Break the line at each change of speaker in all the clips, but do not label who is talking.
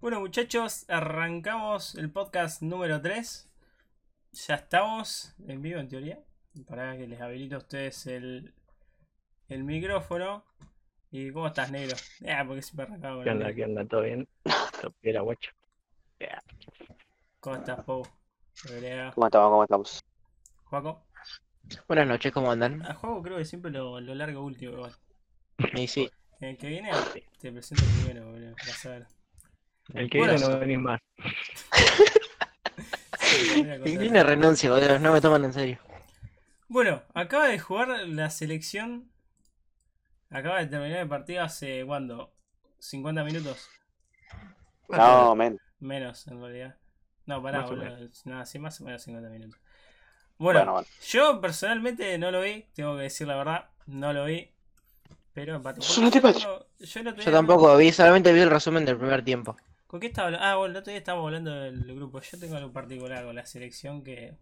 Bueno, muchachos, arrancamos el podcast número 3. Ya estamos en vivo, en teoría. Para que les habilite a ustedes el, el micrófono. ¿Y cómo estás, negro? Ah, porque siempre arrancamos
¿Qué onda? ¿Qué onda? ¿Todo bien? Era guacho.
¿Cómo estás, Pau?
¿Cómo estamos? ¿Cómo estamos?
¿Juaco?
Buenas noches, ¿cómo andan?
A Juaco creo que siempre lo, lo largo último, igual.
Y sí,
El que viene, te presento primero, boludo. Vas a ver.
El que viene no más.
Voy a contar.
tiene renuncia, boludo, no me toman en serio.
Bueno, acaba de jugar la selección. Acaba de terminar el partido hace cuándo? ¿50 minutos?
No, men.
Menos, en realidad. No, pará,
Más
boludo. No, sí, más o menos 50 minutos. Bueno,
Bueno, bueno.
yo personalmente no lo vi, tengo que decir la verdad, no lo vi. Pero
antipatrio.
Yo, yo el otro
Yo
día-
tampoco vi, solamente vi el resumen del primer tiempo.
¿Con qué estaba hablando? Ah, bueno, el otro día estábamos hablando del grupo. Yo tengo algo particular con la selección que.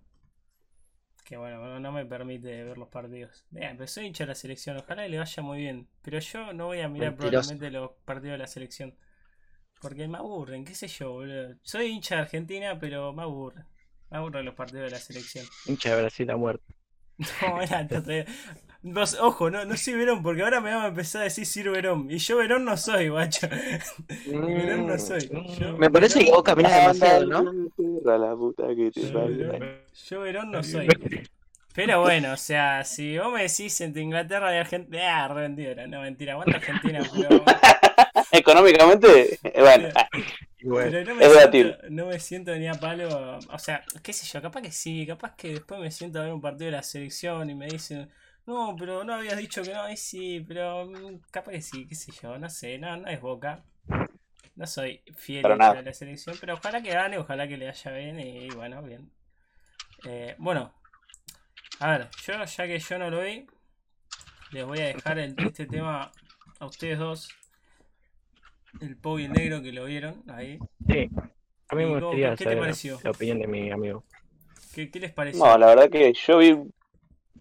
Que bueno, no- me permite ver los partidos. Vean, pero soy hincha de la selección, ojalá y le vaya muy bien. Pero yo no voy a mirar
Mentiroso.
probablemente los partidos de la selección. Porque me aburren, qué sé yo, boludo. Soy hincha de Argentina, pero me aburren. Me aburren los partidos de la selección.
Hincha de Brasil a muerte.
No, era, no sé. Vos, ojo, no, no soy Verón, porque ahora me van a empezar a decir Sir Verón. Y yo Verón no soy, guacho. Verón no soy. Yo-
Me parece que vos caminas demasiado, ¿no?
A la puta que te
Yo. Verón, yo Verón no soy. Pero bueno, o sea, si vos me decís entre Inglaterra y Argentina. Ah, re. No, mentira, aguanta Argentina, pero.
Económicamente, eh, bueno,
bueno,
pero no, me
es
siento, no me siento ni a palo. O sea, qué sé yo, capaz que sí, capaz que después me siento a ver un partido de la selección y me dicen. No, pero no habías dicho que no, y sí, pero mm, capaz que sí, qué sé yo, no sé, no, no es boca. No soy fiel de la selección, pero ojalá que gane, ojalá que le vaya bien y bueno, bien. Eh, bueno, a ver, yo ya que yo no lo vi, les voy a dejar el- este tema a ustedes dos. El el negro que lo vieron ahí.
sí. A mí
¿Y
me gustaría
qué te pareció?
la opinión de mi amigo.
¿Qué, qué les pareció?
no, la verdad que yo vi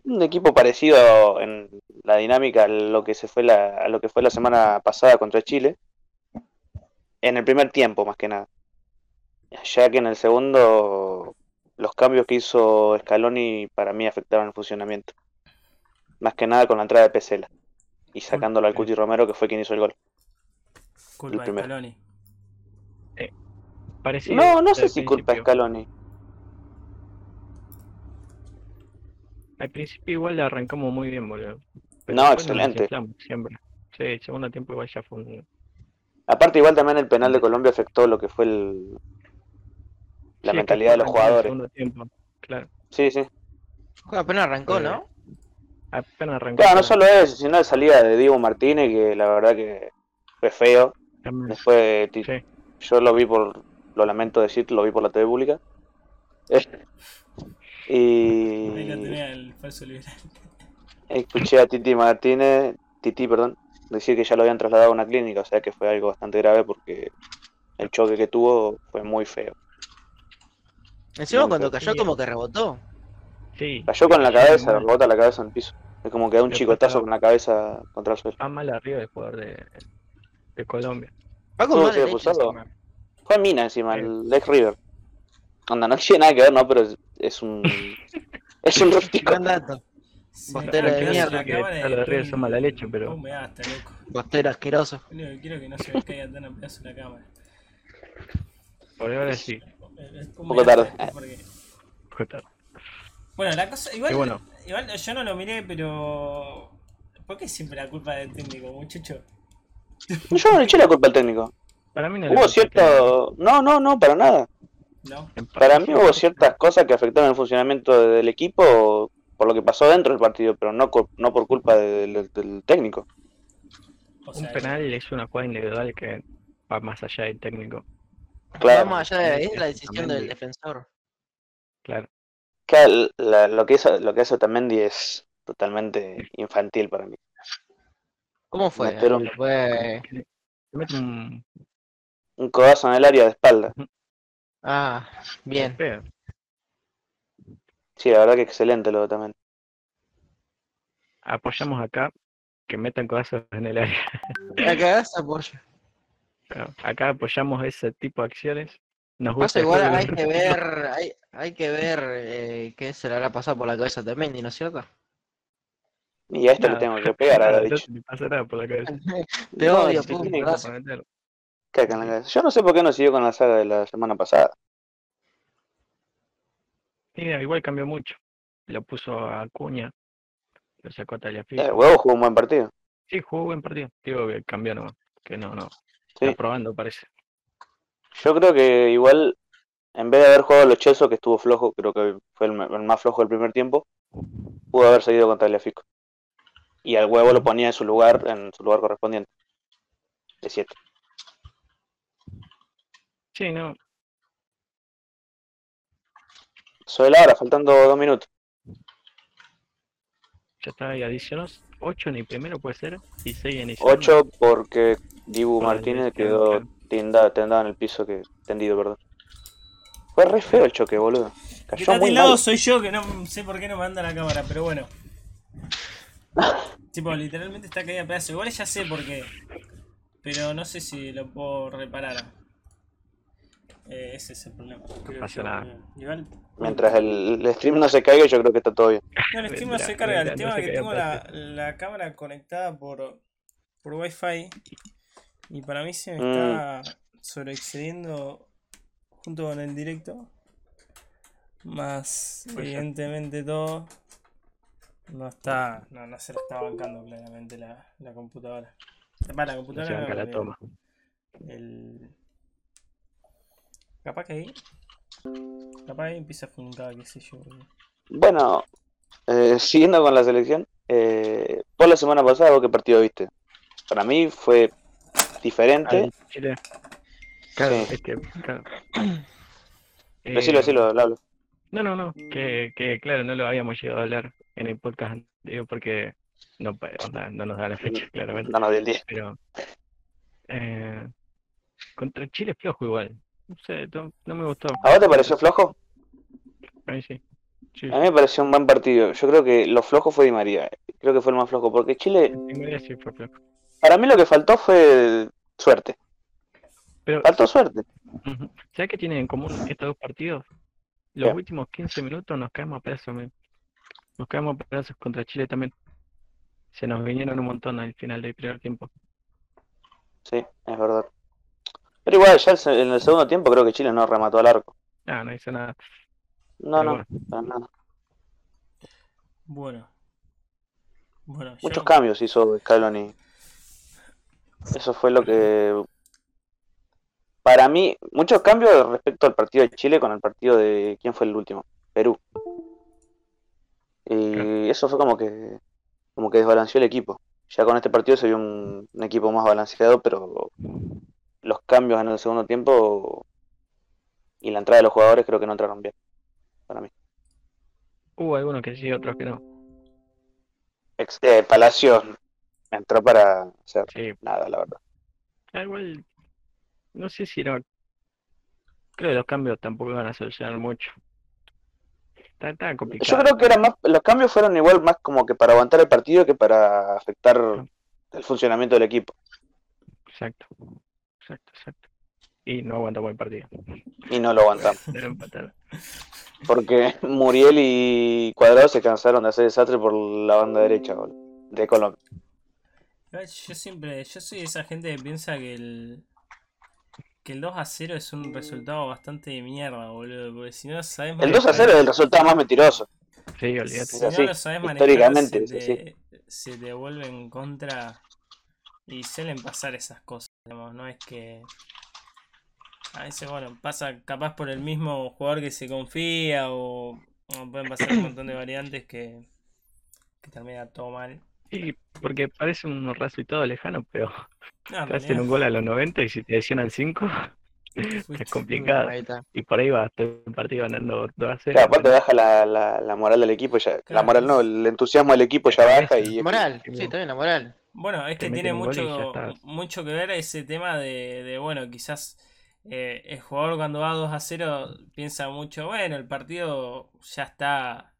un equipo parecido en la dinámica a lo que se fue la, a lo que fue la semana pasada contra Chile. En el primer tiempo, más que nada. Ya que en el segundo los cambios que hizo Scaloni para mí afectaron el funcionamiento. Más que nada con la entrada de Pesela. Y sacándolo al Cuti Romero, que fue quien hizo el gol.
Culpa
el
de. Scaloni.
Parecido
No, no sé si culpa de. Scaloni.
Al principio igual le arrancamos muy bien, boludo. Pero
No, excelente.
siempre. Sí, el segundo tiempo igual ya fue un...
Aparte, igual también el penal de Colombia afectó lo que fue el, la
Sí,
mentalidad de los
el
jugadores.
segundo tiempo, claro.
Sí, sí.
Apenas arrancó,
Eh,
¿no?
Apenas arrancó.
Claro, no solo eso, sino la salida de Diego Martínez, que la verdad que fue feo. Ti-
Sí.
yo lo vi por, lo lamento decir, lo vi por la TV pública. Y
el falso liberal.
escuché a Titi Martínez, Titi, perdón, decir que ya lo habían trasladado a una clínica, o sea que fue algo bastante grave porque el choque que tuvo fue muy feo.
Encima
no,
cuando cayó como que rebotó.
Sí.
Cayó con la cabeza, rebota la cabeza en el piso. Es como que da un chicotazo con la cabeza contra el suelo.
Va mal arriba el jugador de, de Colombia.
Va con
expulsarlo.
encima.
Fue Mina encima,
Sí.
el ex River. Anda, no tiene nada que ver, no, pero es, es un. es un rústico.
Buen dato.
Sí,
Bostero de mierda.
en
Que los de River son mala leche, pero-.
Bostero asqueroso.
Lo único que quiero es que no se me caiga tan a pedazo la cámara.
Por ahora sí.
Un
poco tarde.
Porque...
Joder.
Bueno, la cosa. Igual,
bueno.
igual yo no lo miré, pero. ¿Por qué siempre la culpa del técnico, muchacho?
Yo no le eché la culpa al técnico.
Para mí no le
Hubo cierto. No, no, no, para nada.
No.
Para mí hubo ciertas cosas que afectaron el funcionamiento del equipo por lo que pasó dentro del partido, pero no, no por culpa del, del- del técnico.
O
Un penal es una jugada individual que va más allá del técnico.
Claro.
Vamos allá de ahí, es la decisión del defensor.
Claro.
La- lo, que hizo, lo que hace Otamendi es totalmente infantil para mí.
¿Cómo fue?
Meter un-
Fue...
Le mete un
Un codazo en el área de espalda.
Ah, bien.
Sí, la verdad que excelente lo Otamendi.
Apoyamos acá que metan cosas en el área.
La cagás apoyo.
Claro, Acá apoyamos ese tipo de acciones. Nos gusta
Pasa igual, hay que ver, hay, hay que ver eh, qué se le habrá pasado por la cabeza Mendy, ¿no es cierto?
Y a esto le
Nada,
tengo que pegar a
nada,
la
no
dicho.
te pasa nada por la cabeza.
Te
No,
odio,
si
pum,
tiene que
brazo.
Comprometer.
Caca en la cabeza. Yo no sé por qué no siguió con la saga de la semana pasada.
Mira, igual cambió mucho. Lo puso a Acuña, lo sacó a Tagliafico.
Eh, huevo jugó un buen partido.
Sí, jugó buen partido. Digo que cambió nomás. Que no, no.
Sí.
Está probando, parece.
Yo creo que igual, en vez de haber jugado a los Chelsea, que estuvo flojo, creo que fue el, el más flojo del primer tiempo, pudo haber seguido con Tagliafico. Y al huevo lo ponía en su lugar, en su lugar correspondiente. De 7.
Sí, no.
Sobre la hora, faltando dos minutos.
Ya está ahí. Adicionos 8 en el primero, puede ser. Y 6 en el segundo.
8 porque Dibu Martínez quedó
claro.
tenda- tendado en el piso, que tendido, perdón. Fue re feo el choque, boludo.
Que
Cayó
está
muy mal.
soy yo que no sé por qué no me anda la cámara, pero bueno. tipo, literalmente está caída a pedazo. Igual ya sé por qué. Pero no sé si lo puedo reparar. Eh, ese es el problema.
pasa nada.
Igual.
Mientras el, el stream no se caiga, yo creo que está todo bien.
No, el Steam no se carga. El tema
no
es que tengo la, la cámara conectada por, por Wi-Fi. Y para mí se me
Mm.
está sobreexcediendo junto con el directo. Más, evidentemente, todo. No está. No, no se lo está bancando claramente la, la computadora. Va, la
No
computadora.
se
no,
banca la toma.
El. Capaz que ahí. Capaz ahí empieza a funcar, qué sé yo.
Bueno, eh, siguiendo con la selección, eh, por la semana pasada, ¿vos qué partido viste? Para mí fue diferente.
Chile. Claro,
Sí.
es que. Claro.
Decilo,
Eh,
decilo, hablo.
No, no, no. Que, que claro, no lo habíamos llegado a hablar en el podcast anterior porque no, no nos da la fecha, claramente.
No nos dio el día.
Pero. Eh, contra Chile flojo igual. No sé, no, no me gustó.
¿A vos te pareció flojo?
A mí sí. Sí,
A mí me pareció un buen partido. Yo creo que lo flojo fue Di María. Creo que fue el más flojo. Porque Chile,
en María sí fue flojo.
para mí lo que faltó fue suerte.
Pero,
Faltó suerte.
¿sabes qué tienen en común estos dos partidos? Los
¿Qué?
últimos 15 minutos nos caemos a pedazos, men. Nos a pedazos contra Chile también. Se nos vinieron un montón al final del primer tiempo.
Sí, es verdad. Pero igual, ya en el segundo tiempo creo que Chile no remató al arco.
Ah, no hizo nada.
No,
Pero
no,
bueno.
para nada.
Bueno. Bueno,
Muchos
yo-
cambios hizo Scaloni. Eso fue lo que. Para mí, muchos cambios respecto al partido de Chile con el partido de. ¿Quién fue el último? Perú. Y
Claro.
eso fue como que. Como que desbalanceó el equipo. Ya con este partido se vio un, un equipo más balanceado, pero los cambios en el segundo tiempo y la entrada de los jugadores creo que no entraron bien. Para mí.
Hubo algunos que sí, otros que no.
Ex- eh, Palacios entró para hacer
Sí,
nada, la verdad.
ah, igual. No sé si era. Creo que los cambios tampoco iban a solucionar mucho. Está, está
Yo creo que era más, los cambios fueron igual más como que para aguantar el partido que para afectar el funcionamiento del equipo.
Exacto. Exacto, exacto. Y no aguantamos el partido.
Y no lo aguantamos. Porque Muriel y Cuadrado se cansaron de hacer desastre por la banda derecha de Colombia.
Yo siempre, yo soy esa gente que piensa que el que el 2 a 0 es un resultado bastante de mierda, boludo, porque si no lo sabes
El 2 a 0 es el resultado más mentiroso.
Sí, olvídate.
Si no lo sabes manejar,
históricamente
se te, se te vuelve en contra y suelen pasar esas cosas, digamos, no es que a veces, bueno, pasa capaz por el mismo jugador que se confía o, o pueden pasar un montón de variantes que, que termina todo mal.
Sí, porque parece un resultado lejano, pero
No, en
te hacen un gol a los 90 y si te lesionan 5,
fuiste-
es complicado. Y por ahí va todo el partido ganando 2 a 0.
Claro, aparte baja la, la, la moral del equipo, ya, la moral no, el entusiasmo del equipo ya baja y
Moral, sí, también la moral.
Bueno, es que tiene
y
mucho, mucho que ver ese tema de, de, bueno, quizás eh, el jugador cuando va 2 a 0 piensa mucho, bueno, el partido ya está,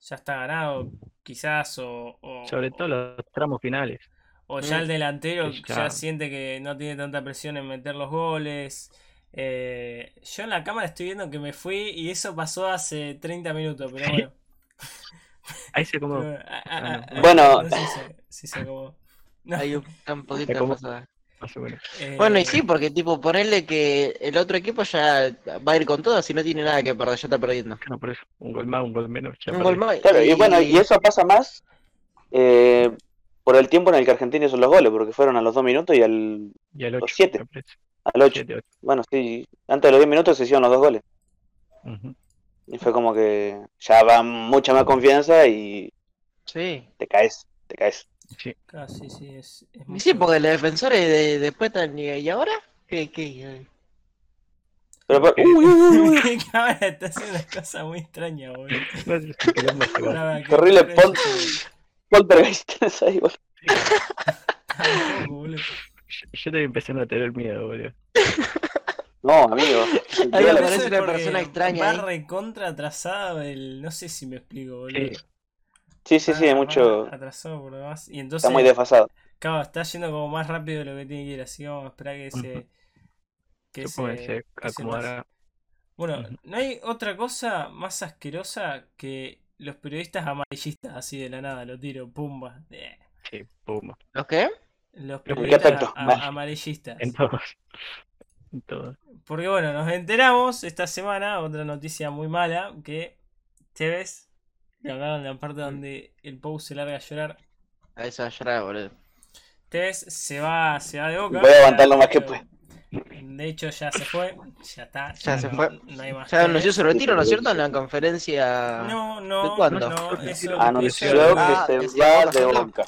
ya está ganado, quizás, o, o-
Sobre todo los tramos finales.
O ya
Mm.
el delantero ya
ya.
siente que no tiene tanta presión en meter los goles. Eh, yo en la cámara estoy viendo que me fui y eso pasó hace 30 minutos, pero bueno.
Ahí se como.
Pero, a- a- a- a-
Bueno.
no sé si se- si se acomodó. No,
Hay un, poquito de.
Más o menos.
eh,
Bueno, y sí, porque tipo, ponerle que el otro equipo ya va a ir con todo, si no tiene nada que perder, ya está perdiendo.
Claro, por eso. Un gol más, un gol menos. ya
Un gol más.
Claro, y bueno, y eso pasa más eh, por el tiempo en el que Argentina hizo los goles, porque fueron a los 2 minutos y al,
Y al 8.
siete. al 8.
7, 8.
Bueno, sí, antes de los 10 minutos se hicieron los dos goles. Y fue como que ya va mucha más confianza y
Sí.
te caes, te caes.
Claro, ah, sí, sí, es, es
Y
mucho-
sí, porque los defensores de, después están. ¿Y y ahora? ¿Qué? qué?
Pero, pero- uy, uy, uy, uy.
Cámara está haciendo una cosa muy extraña, boludo.
Terrible
que-
pon- Poltergeist tenés ahí, boludo.
Boludo.
Yo, yo estoy empezando a tener miedo, boludo.
No, amigo.
Ahí
eso es
una persona extraña
Va
ahí.
recontra atrasado el. No sé si me explico, boludo.
Sí.
Sí, sí, hay mucho.
Atrasado por lo demás. Y entonces.
Está muy desfasado.
Claro, está yendo como más rápido de lo que tiene que ir, así que vamos a esperar que se. Que se, que. Bueno, no hay otra cosa más asquerosa que los periodistas amarillistas, así de la nada, lo tiro, pumba.
Sí, pum.
¿Los qué?
Los periodistas amarillistas.
En todos. En todos.
Porque bueno, nos enteramos esta semana, otra noticia muy mala, que Tevez, y la parte donde el Pou se larga a llorar,
A esa va a llorar, boludo.
Tevez se va, se va de boca.
Voy a aguantar lo más que
hecho- De hecho ya se fue, ya está.
Ya se
no-
fue.
No hay más
Ya
que
anunció su retiro, ¿no es cierto? En la conferencia.
No, no,
¿De cuándo?
no, eso,
Anunció
eso-
Ah,
que
que
se
se va
de
Boca.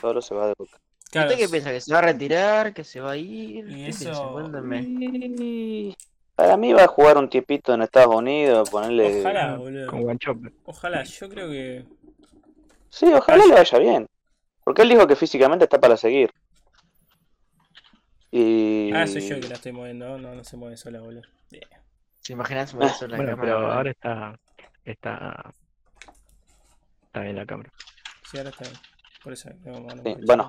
Solo se va de boca.
claro,
¿Usted qué piensa? ¿Que se va a retirar? ¿Que se va a ir?
Y
¿Qué
eso-
piensa? Cuéntame.
Para mí va a jugar un tiempito en Estados Unidos, ponerle.
Ojalá,
Con
boludo.
Guanchop.
Ojalá, yo creo que.
Sí, ojalá le vaya bien. Porque él dijo que físicamente está para seguir. Y.
Ah, soy yo que la estoy moviendo, no, no se mueve sola, boludo. Bien.
¿Se imaginan si me hizo la
Bueno,
cámara?
pero ahora está. Está. Está bien la cámara.
Sí, ahora está bien. Por eso, no, no, no,
Sí, bueno,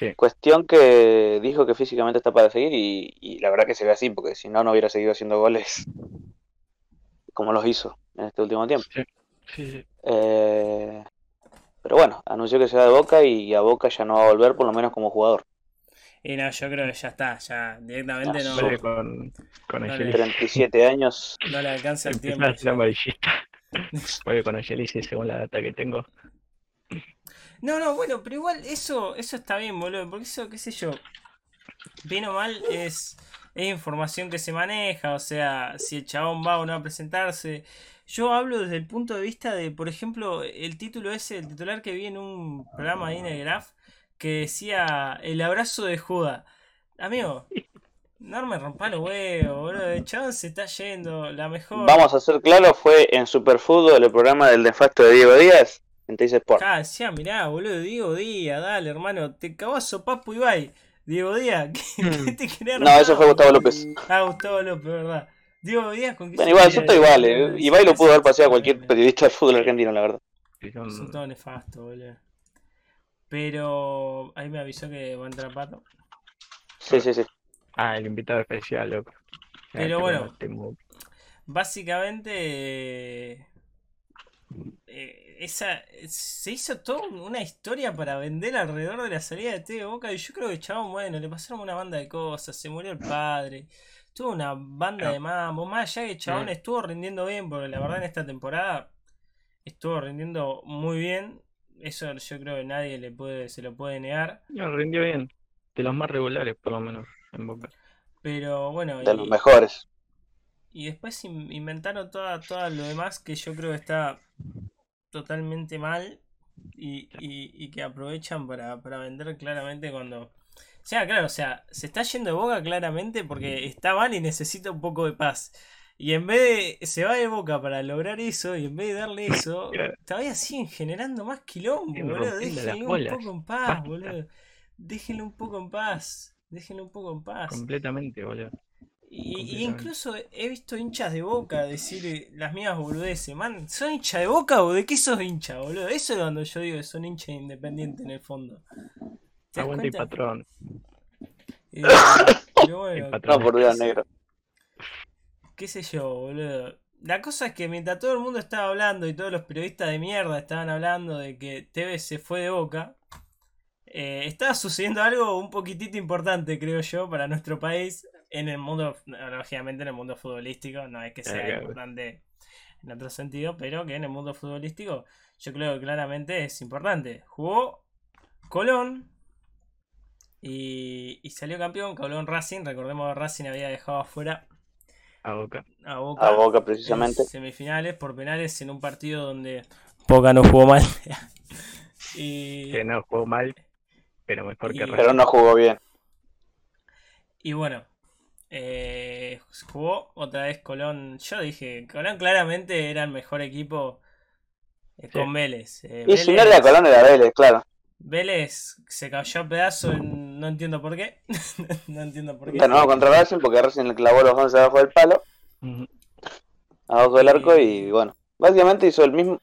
Sí.
cuestión que dijo que físicamente está para seguir y, y la verdad que se ve así, porque si no, no hubiera seguido haciendo goles como los hizo en este último tiempo.
Sí, sí.
Eh, pero bueno, anunció que se va de Boca y a Boca ya no va a volver, por lo menos como jugador.
Y no, yo creo que ya está, ya directamente no,
Vuelve con, con
Dale.
Angelis.
37 años.
no le alcanza el tiempo.
amarillista. Vuelve con Angelis según la data que tengo.
No, no, bueno, pero igual eso, eso está bien, boludo, porque eso, qué sé yo, bien o mal es, es información que se maneja, o sea, si el chabón va o no a presentarse. Yo hablo desde el punto de vista de, por ejemplo, el título ese, el titular que vi en un programa ahí en que decía el abrazo de Judas. Amigo, no me rompa los huevos, boludo, el chabón se está yendo, la mejor.
Vamos a ser claros, fue en Superfútbol el programa del nefasto de Diego Díaz en Teis Sport.
Acá decía, mirá, boludo, Diego Díaz, dale, hermano, te cagó a sopapo Ibai. Diego Díaz, ¿qué, qué te quería
No, eso fue Gustavo López.
Ah, Gustavo López, verdad. Diego Díaz con qué
Bueno, igual, está igual. eh. Ibai lo pudo haber paseado a cualquier periodista del fútbol argentino, la verdad.
Todos nefastos, boludo. Pero ahí me avisó que va a entrar Pato.
Sí, sí, sí.
Ah, el invitado especial, loco.
Pero bueno. Básicamente, eh, esa, se hizo toda una historia para vender alrededor de la salida de Teo Boca. Y yo creo que, chabón, bueno, le pasaron una banda de cosas. Se murió el padre. Tuvo una banda de mambo. Más allá que chabón estuvo rindiendo bien, porque la verdad en esta temporada estuvo rindiendo muy bien. Eso yo creo que nadie le puede, se lo puede negar.
No, rindió bien. De los más regulares, por lo menos, en Boca.
Pero bueno,
De los mejores.
Y después in- inventaron toda, todo lo demás que yo creo que está totalmente mal y, y- y que aprovechan para, para vender claramente cuando... O sea, claro, o sea, se está yendo de boca claramente porque está mal y necesita un poco de paz. Y en vez de... Se va de boca para lograr eso y en vez de darle eso, todavía siguen generando más quilombo, boludo. Déjenlo un poco en paz, boludo. Déjenlo un poco en paz. Déjenlo un poco en paz.
Completamente, boludo.
Y, incluso he visto hinchas de boca decir eh, las mismas boludeces. Man, ¿son hincha de boca o de qué sos hincha, boludo? Eso es cuando yo digo que son hinchas independientes en el fondo.
Aguante y patrón.
Eh, pero
patrón.
Por Dios, negro.
qué sé yo, boludo. La cosa es que mientras todo el mundo estaba hablando y todos los periodistas de mierda estaban hablando de que Tevez se fue de boca, eh, estaba sucediendo algo un poquitito importante, creo yo, para nuestro país en el mundo, lógicamente en el mundo futbolístico, no es que sea
Claro.
importante en otro sentido, pero que en el mundo futbolístico yo creo que claramente es importante. Jugó Colón y, y salió campeón, Colón Racing, recordemos que Racing había dejado afuera
A boca.
a Boca,
A Boca,
en
precisamente.
semifinales por penales en un partido donde Boca no jugó mal. y,
Que no jugó mal, pero mejor que Racing.
Pero no jugó bien.
y bueno, eh, jugó otra vez Colón. Yo dije, Colón claramente era el mejor equipo eh, con. Vélez. Eh,
Y si no
Vélez-
era Colón, era Vélez, claro.
Vélez se cayó a pedazos, en- no entiendo por qué. no entiendo por qué.
Ganó contra Racing porque Racing le clavó los 11 abajo del palo, abajo del arco y bueno, básicamente hizo el mismo.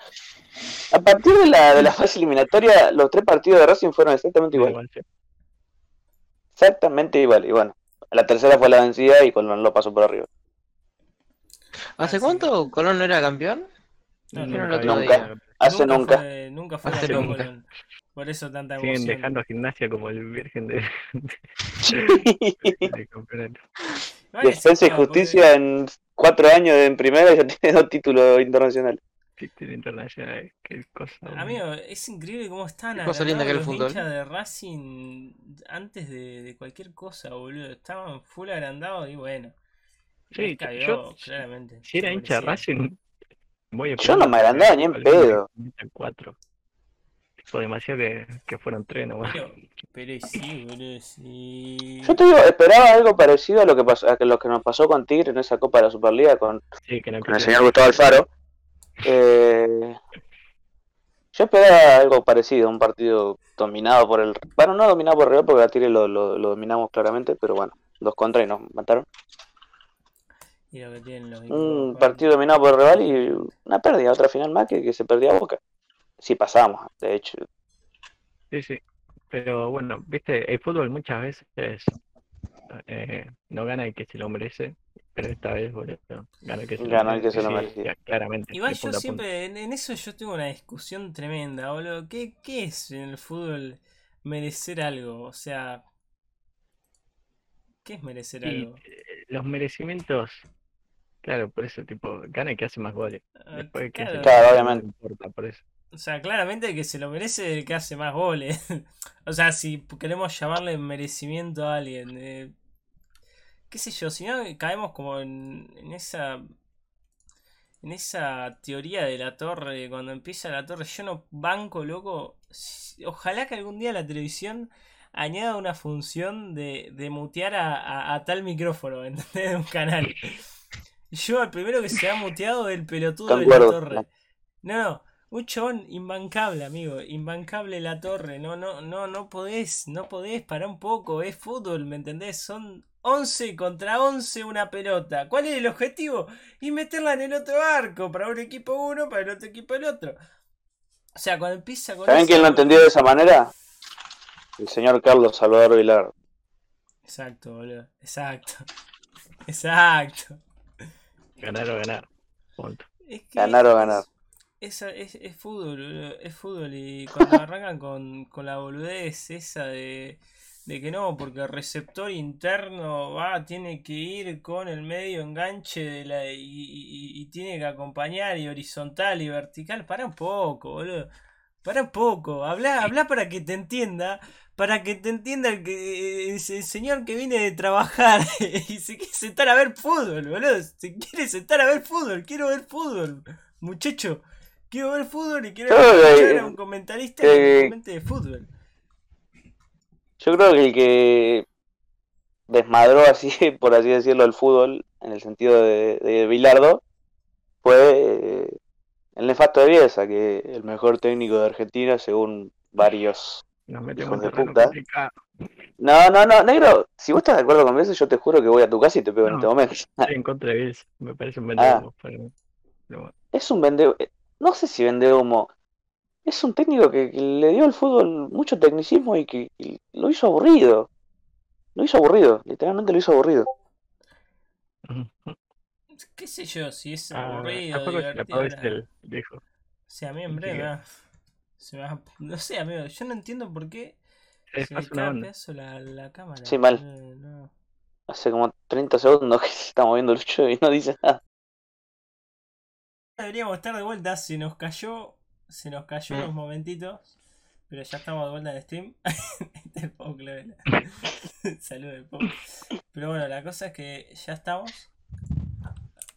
A partir de la, de la fase eliminatoria, los tres partidos de Racing fueron exactamente igual.
Igual, sí.
Exactamente igual. Y bueno, la tercera fue la vencida y Colón lo pasó por arriba.
¿Hace
Así
cuánto Colón no era campeón?
No,
Dijeron el
Nunca
Nunca. Hace nunca.
Fue, nunca fue
Hace
campeón
nunca.
Colón. Por eso tanta
Siguen
emoción.
dejando a gimnasia como el virgen de, de campeonato.
Defensa y
porque-
Justicia en cuatro años en primera ya tiene dos títulos internacionales.
Internacional, qué cosa. boludo.
Amigo, es increíble cómo
Qué cosa linda que el
los
fútbol.
hinchas de Racing antes de, de cualquier cosa, boludo. Estaban full agrandados y bueno.
Sí, yo-
claramente.
Si era hincha de. Racing, voy a
Yo no me agrandaba ni en pedo.
metan Cuatro. Tipo, demasiado que, que fueron tres nomás.
Pero, pero sí, boludo, sí.
Yo te digo, esperaba algo parecido a lo que pasó, a que lo que nos pasó con Tigre en esa Copa de la Superliga con,
Sí, que no
con el señor Gustavo Alfaro. Eh, yo esperaba algo parecido, un partido dominado por el. Bueno, no dominado por el Real porque a Tigre lo, lo, lo dominamos claramente, pero bueno, dos contra y nos mataron.
Y lo que tienen los
Un partido dominado por el rival y una pérdida, otra final más que, que se perdía a Boca. Sí, pasábamos, de hecho.
Sí, sí. Pero bueno, viste, el fútbol muchas veces eh, no gana el que se lo merece, pero esta vez, boludo, gana el que se lo
Ganó el que se lo
Sí,
merecía.
ya, claramente.
Igual yo siempre, en, en eso yo tengo una discusión tremenda, boludo. ¿Qué, ¿Qué es en el fútbol merecer algo? O sea, ¿qué es merecer
Y
algo?
eh, los merecimientos, claro, por eso, tipo, gana el que hace más goles.
Ah,
Después que
claro.
se-
Claro,
no
obviamente.
importa, por eso.
O sea, claramente el que se lo merece es el que hace más goles. o sea, si queremos llamarle merecimiento a alguien. eh, qué sé yo, si no caemos como en, en esa... En esa teoría de la torre, cuando empieza la torre, yo no banco, loco. Ojalá que algún día la televisión añada una función de, de mutear a, a- a tal micrófono, ¿entendés? De un canal. Yo, el primero que se ha muteado es el pelotudo de la torre. No, no, un chabón imbancable, amigo. Imbancable la torre. No, no, no, no podés, no podés parar un poco. Es fútbol, ¿me entendés? Son 11 contra 11 una pelota. ¿Cuál es el objetivo? Y meterla en el otro arco. Para un equipo uno, para el otro equipo el otro. O sea, cuando empieza con
¿Saben quién lo entendió de esa manera? El señor Carlos Salvador Vilar.
Exacto, boludo. Exacto. Exacto.
Ganar o ganar. Punto.
Es que
Ganar o
es-
ganar.
Es, es, es fútbol, boludo, es fútbol. Y cuando arrancan con, con la boludez esa de, de que no, porque el receptor interno va, tiene que ir con el medio enganche de la, y, y- y tiene que acompañar y horizontal y vertical. Para un poco, boludo. Para un poco. Habla, habla para que te entienda. Para que te entienda el, que, el señor que viene de trabajar y se quiere sentar a ver fútbol, boludo. Se quiere sentar a ver fútbol. Quiero ver fútbol, muchacho. Quiero ver fútbol y quiero escuchar a un comentarista que
que-
comente de fútbol.
Yo creo que el que desmadró así, por así decirlo, el fútbol, en el sentido de, de Bilardo, fue eh, el nefasto de Bielsa, que el mejor técnico de Argentina, según varios.
Nos metemos
de puta. No, no, no, negro, si vos estás de acuerdo con Bielsa, yo te juro que voy a tu casa y te pego en este momento.
Estoy en contra de Bielsa. Me parece un
Ah.
Pero bueno.
Es un vende, no sé si vende humo. Es un técnico que, que le dio al fútbol mucho tecnicismo y que y lo hizo aburrido. Lo hizo aburrido, literalmente lo hizo aburrido.
¿Qué sé yo? Si es
Ah,
aburrido,
a poco se le
divertido.
apagó
era-
el dijo.
Sea, a mí en breve se me va- No sé, amigo, yo no entiendo por qué
Se
se me cae pedazo la, la cámara.
Sí, mal.
No, no.
Hace como 30 segundos que se está moviendo Lucho y no dice nada.
Deberíamos estar de vuelta, se nos cayó, se nos cayó
Mm.
unos momentitos, pero ya estamos de vuelta en Steam. Este es el Pau. Saludos, Pau. Pero bueno, la cosa es que ya estamos.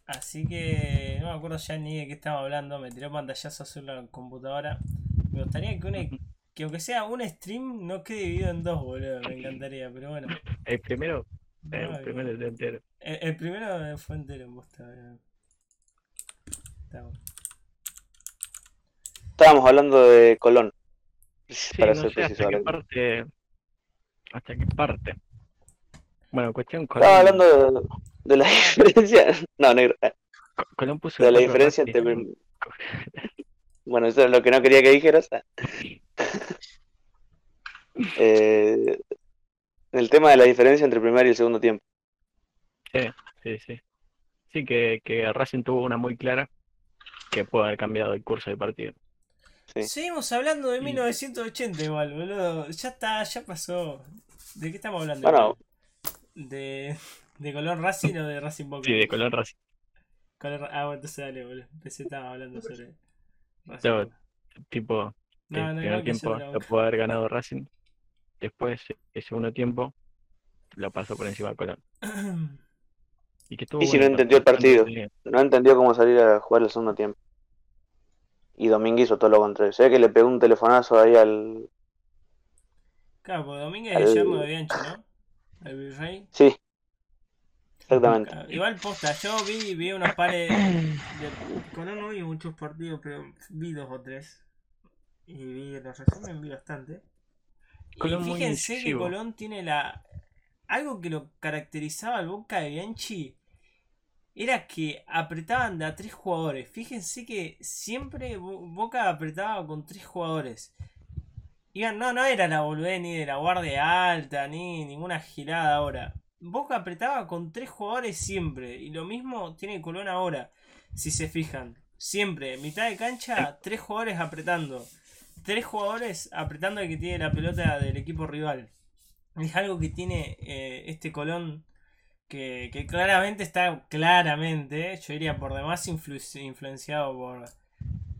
Así que no me acuerdo ya ni de qué estaba hablando, me tiró pantallazo azul la computadora. Me gustaría que, un- que aunque sea un stream no quede dividido en dos, boludo, me encantaría, pero bueno.
El primero,
no,
el primero
el,
es entero.
el primero fue entero en boludo. Está bueno.
Estábamos hablando de Colón.
Sí,
para
no
ser
sé
preciso,
hasta qué parte. Hasta qué parte. Bueno, cuestión
Estaba
Colón.
hablando de, de la diferencia. No, negro.
Co- Colón puso
De la diferencia entre. Bueno, eso es lo que no quería que dijeras. Eh, el tema de la diferencia entre el primer y el segundo tiempo.
Sí, sí. Sí, que, que Racing tuvo una muy clara que puede haber cambiado el curso del partido.
Sí.
Seguimos hablando de
Sí.
1980 igual, boludo. Ya está, ya pasó. ¿De qué estamos hablando?
Bueno.
¿De, ¿De color Racing o de Racing Boca?
Sí, de Colón Racing.
Color- Ah, bueno, entonces dale, boludo. Pensé que estaba hablando sobre Racing
Yo-. Tipo,
No,
el
no,
primer tiempo lo pudo haber ganado Racing. Después, el segundo tiempo, lo pasó por encima de Colón. Y que estuvo
Y si
bueno
no entendió el
partido.
No entendió cómo salir a jugar el segundo tiempo. Y Domínguez hizo todo lo contrario. Se ve que le pegó un telefonazo ahí al.
Claro, porque Domínguez
Al-
es yerno de Bianchi, ¿no? El virrey.
Sí. Exactamente.
Igual posta, yo vi, vi unos pares de... Colón no vi muchos partidos, pero vi dos o tres. Y vi los resúmenes, vi bastante.
Colón
y fíjense que. Colón tiene la... Algo que lo caracterizaba al Boca de Bianchi era que apretaban de a tres jugadores. Fíjense que siempre Bo- Boca apretaba con tres jugadores. Iban, no, no era la boludez ni de la guardia alta, ni ninguna girada ahora. Boca apretaba con tres jugadores siempre. Y lo mismo tiene Colón ahora. Si se fijan. Siempre, mitad de cancha, tres jugadores apretando. Tres jugadores apretando el que tiene la pelota del equipo rival. Es algo que tiene eh, este Colón que, que claramente está, claramente, yo diría por demás influ- influenciado por,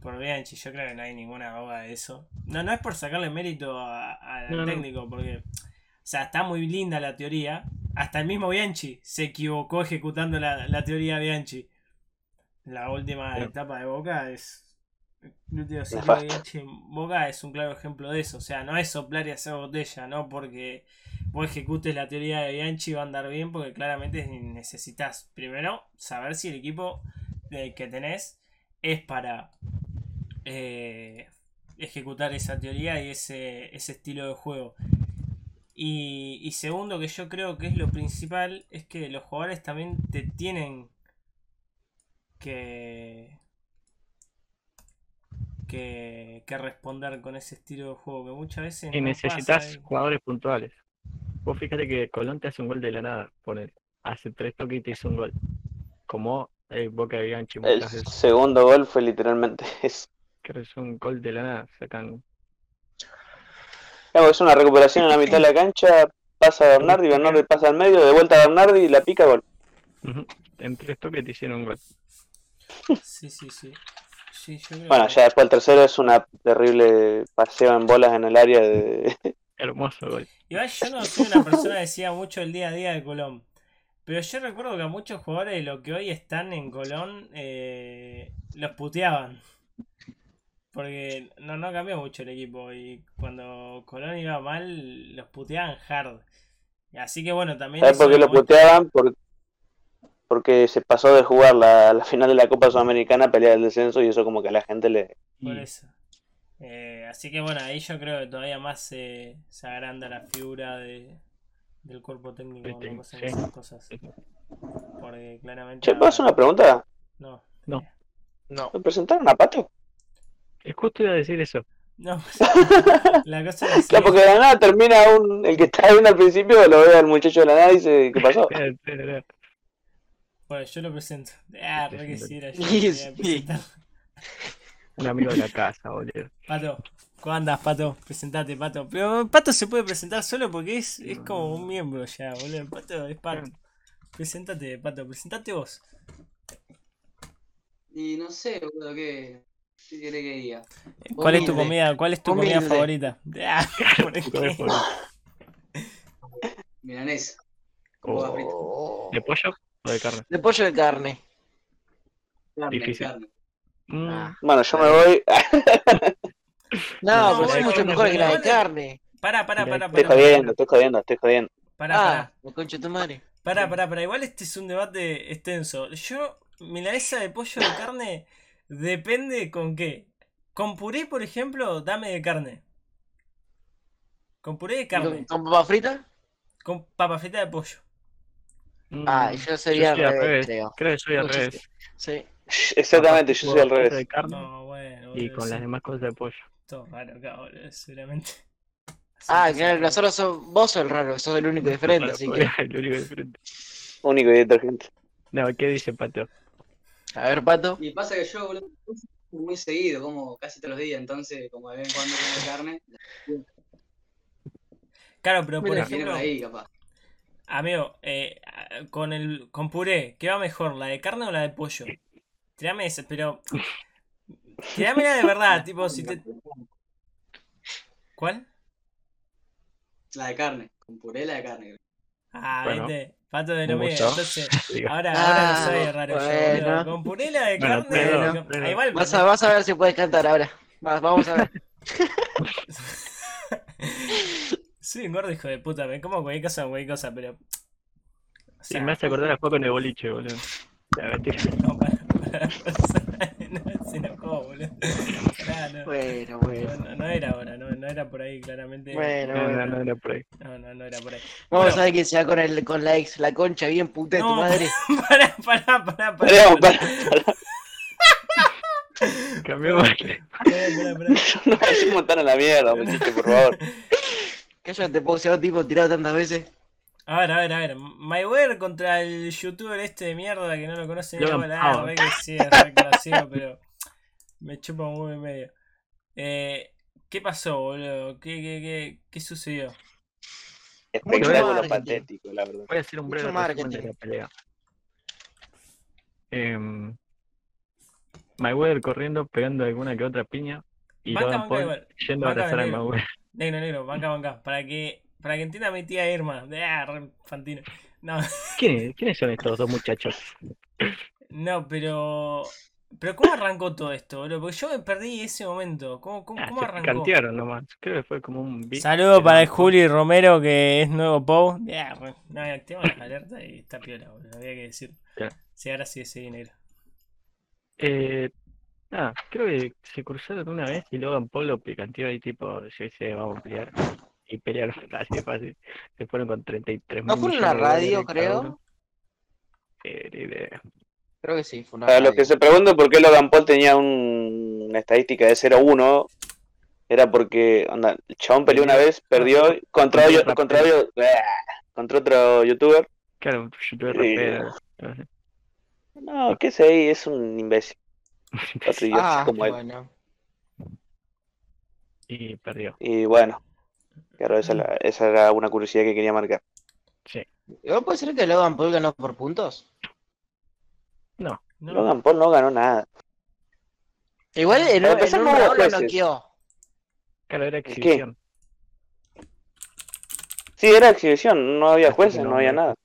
por Bianchi. Yo creo que no hay ninguna duda de eso. No, no es por sacarle mérito a- a- al
No,
técnico, porque, o sea, está muy linda la teoría. Hasta el mismo Bianchi se equivocó ejecutando la, la teoría de Bianchi. La última etapa de Boca es.
Nefasto.
Bianchi en Boca es un claro ejemplo de eso. O sea, no es soplar y hacer botella, no porque vos ejecutes la teoría de Bianchi va a andar bien, porque claramente necesitas primero saber si el equipo eh, que tenés es para eh, ejecutar esa teoría y ese, ese estilo de juego. Y, y segundo, que yo creo que es lo principal, es que los jugadores también te tienen que, que, que responder con ese estilo de juego, que muchas veces
Y necesitas
pasa,
jugadores puntuales. Vos fíjate que Colón te hace un gol de la nada. Pone, hace tres toques y te hizo un gol. Como el Boca de Bianchi
El segundo gol fue literalmente eso.
Que es un gol de la nada. Sacan.
Claro, es una recuperación en la mitad de la cancha. Pasa a Bernardi, Bernardi pasa al medio, de vuelta a Bernardi y la pica gol.
En tres toques te hicieron un gol.
Sí, sí, sí. Sí, yo creo
Bueno,
que-
ya después el tercero es una terrible paseo en bolas en el área de.
Hermoso gol.
Igual yo no soy una persona que decía mucho el día a día de Colón. Pero yo recuerdo que a muchos jugadores de lo que hoy están en Colón eh, los puteaban. Porque no, no cambió mucho el equipo. Y cuando Colón iba mal, los puteaban hard. Así que bueno, también.
¿Sabes por qué lo puteaban? Por- Porque se pasó de jugar la, la final de la Copa Sudamericana a pelear el descenso y eso como que a la gente le...
Por eso. Eh, así que bueno, ahí yo creo que todavía más se, se agranda la figura de, del cuerpo técnico cuando
técnico,
pasan
sí.
esas cosas. Porque claramente.
Che, ¿puedo hacer una pregunta?
No.
No.
No.
¿Me presentaron a Pato?
es justo iba a decir eso.
No, la cosa es
Claro, porque de la nada termina un, el que está viendo al principio, lo ve al muchacho de la nada y dice, ¿qué pasó?
Bueno, yo lo presento. Ah, re que sí, era yo.
Un amigo de la casa, boludo.
Pato, ¿cómo andas, Pato? Presentate, Pato. Pero Pato se puede presentar solo porque es, es como un miembro ya, boludo. Pato es Pato. Presentate, Pato, presentate vos.
Y no sé, boludo, ¿qué, qué querés que diga?
¿Cuál es tu comida? ¿Cuál es tu comida favorita? Ah.
Milanesa.
Oh. ¿De pollo o de carne?
De pollo de carne.
Carne,
Difícil.
carne.
Mm,
Ah.
Bueno, yo me voy.
No,
No,
pero es
bueno,
mucho mejor que la de carne.
Pará, pará, pará,
Estoy
pará.
jodiendo, estoy jodiendo, estoy jodiendo.
Pará,
Ah,
pará.
me concha tu madre.
Pará, pará, pará. Igual este es un debate extenso. Yo, milanesa de pollo de carne depende con qué. Con puré, por ejemplo, dame de carne. Con puré de carne.
¿Con, papa frita?
Con papa frita de pollo.
Ah, yo sería
soy
al revés,
revés.
creo.
Creo que soy al revés.
Sí.
Exactamente, yo soy al revés.
de carne
No, bueno.
y con
sí.
las demás cosas de pollo.
Todo raro acá, boludo, seguramente.
Ah,
Así
claro,
sí.
nosotros sos, vos sos el raro, sos el único diferente, así que.
es lo único diferente.
Único y detergente.
No, ¿qué dice Pato?
A ver, pato.
Y pasa que yo, boludo, muy seguido, como casi todos los días, entonces, como de vez en cuando como carne,
Claro, pero por
Mira,
ejemplo,
ahí, capaz.
amigo, eh, con el con puré, ¿qué va mejor, la de carne o la de pollo? Tirame esa, pero. Tirame la de verdad, tipo, si te. ¿Cuál?
La de carne, con puré la de carne.
Ah,
Bueno,
viste, pato de lo
un
mío.
gusto.
Entonces, ahora,
Ah,
ahora no soy raro yo. Con puré la de
Bueno,
carne.
pero-
ah,
Vas a, vas a ver si puedes cantar ahora. Va- vamos a ver.
Soy un gordo hijo de puta, me como cualquier cosa, cualquier cosa, pero. O
Sí,
sea,
me hace acordar a juego con el boliche, boludo. Ya, mentira.
No, se enojó, boludo. Pará, no.
Bueno,
No,
bueno.
no, no era ahora, no, no era por ahí, claramente.
Bueno,
No, no,
bueno.
no, no, por ahí.
No, no, no era por ahí.
Vamos
Bueno.
a ver quién se va con, el, con la ex, la concha bien puta de tu madre.
Pará, pará, pará, pará.
Pará,
pará,
pará,
Cambiamos.
No vayamos tan a la mierda, por favor.
Cállate, boxeador tipo tirado tantas veces.
A ver, a ver, a ver. Mayweather contra el youtuber este de mierda que no lo conoce ni. Ah,
Paul.
re que sí, es re pero me chupa un huevo y medio. Eh, ¿Qué pasó, boludo? ¿Qué, qué, qué, qué sucedió?
Espectáculo patético, la verdad.
Voy a hacer un breve resumen de la pelea. Em, Mayweather corriendo, pegando alguna que otra piña. Y
Banca,
Logan
banca,
Paul
igual.
yendo a abrazar a. Mayweather.
Negro, negro, banca, banca. Para que, para que entienda mi tía Irma. Ah, re infantino. No,
¿Quiénes, ¿Quiénes son estos dos muchachos?
no, pero. Pero ¿cómo arrancó todo esto, boludo? Porque yo me perdí ese momento. ¿Cómo, cómo,
Ah,
cómo arrancó?
cantearon nomás. Creo que fue como un.
Saludo para el Juli Romero que es nuevo Pou. Ya, re- no, activamos las alertas y está piola, boludo. Había que decir. Sí, ahora sí, sí, negro.
Eh, nada, creo que se cruzaron una vez y Logan Paul lo picanteó ahí tipo, yo sé, vamos a pelear. Y pelearon así de fácil. Se fueron con 33
¿No fue una radio, creo?
Eh, ni idea.
Creo que sí, fue una
Para los
radio.
que se preguntan por qué Logan Paul tenía un- una estadística de 0-1, era porque onda, el chabón peleó una vez, perdió contra, yo- contra, yo- contra otro youtuber.
Claro, un youtuber rapero. no
qué sé, es un imbécil. Otro
Ah,
como él.
bueno.
Y perdió.
Y bueno, claro, esa, la- esa era una curiosidad que quería marcar.
Igual puede ser que Logan Paul ganó por puntos.
No,
No,
Logan Paul no ganó nada.
Igual en, en
empezar,
un
no
round lo noqueó.
claro, era
qué?
exhibición.
Sí, era exhibición, no había jueces,
no
no había nada.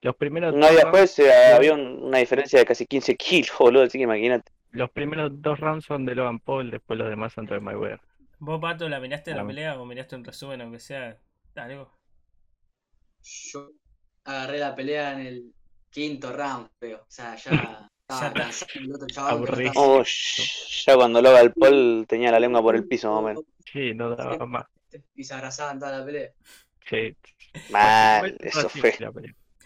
Los primeros
No había
rounds-
jueces, había un- una diferencia de casi 15 kilos, boludo, así que imagínate.
Los primeros dos rounds son de Logan Paul, después los demás son de Mayweather.
¿Vos, Pato, la miraste la
Ah.
pelea o miraste un resumen, aunque sea algo?
Yo agarré la pelea en el quinto round, creo. O sea, ya
Ya
estaba cansado el otro chaval.
Oh, ya cuando Logan Paul tenía la lengua por el piso, más o menos.
Sí, no daba más.
Y se abrazaban toda la pelea.
Sí.
Mal, eso fue.
la.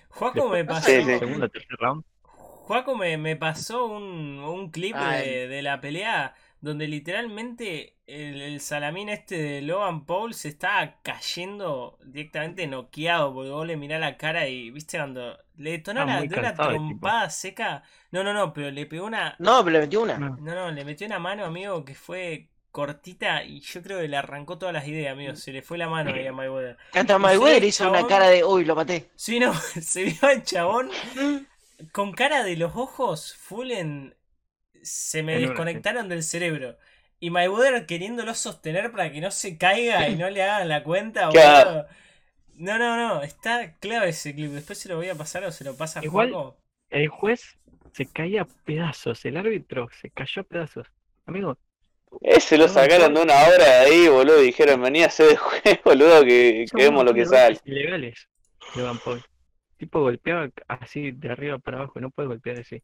Juaco me pasó.
Sí,
en
sí.
el segundo, tercer round,
Juaco me, me pasó un, un clip
Ah,
de, de la pelea. Donde literalmente el, el salamín este de Logan Paul se estaba cayendo directamente noqueado, porque vos le mirás la cara y, viste, cuando le detonó
Estaba
una,
muy
de una
el
trompada seca. No, no, no, pero le pegó una,
No, pero le metió una.
No.
no, le metió una mano, amigo, que fue cortita y yo creo que le arrancó todas las ideas, amigo. Se le fue la mano ahí a Mayweather.
Hasta Mayweather hizo una cara de, uy, lo maté.
Sí, no, se vio al chabón con cara de los ojos full en. Se me desconectaron del cerebro. Y Mayweather queriéndolo sostener para que no se caiga y no le hagan la cuenta,
Claro.
boludo. No, no, no, está clave ese clip. Después se lo voy a pasar o se lo pasa a
Igual-
Juaco.
El juez se caía a pedazos, el árbitro se cayó a pedazos. Amigo,
Ese lo sacaron de una hora de ahí, boludo, y dijeron, vení a hacer de juez, boludo, que, vemos lo que sale.
ilegales. Paul. Tipo golpeaba así de arriba para abajo, no puede golpear así.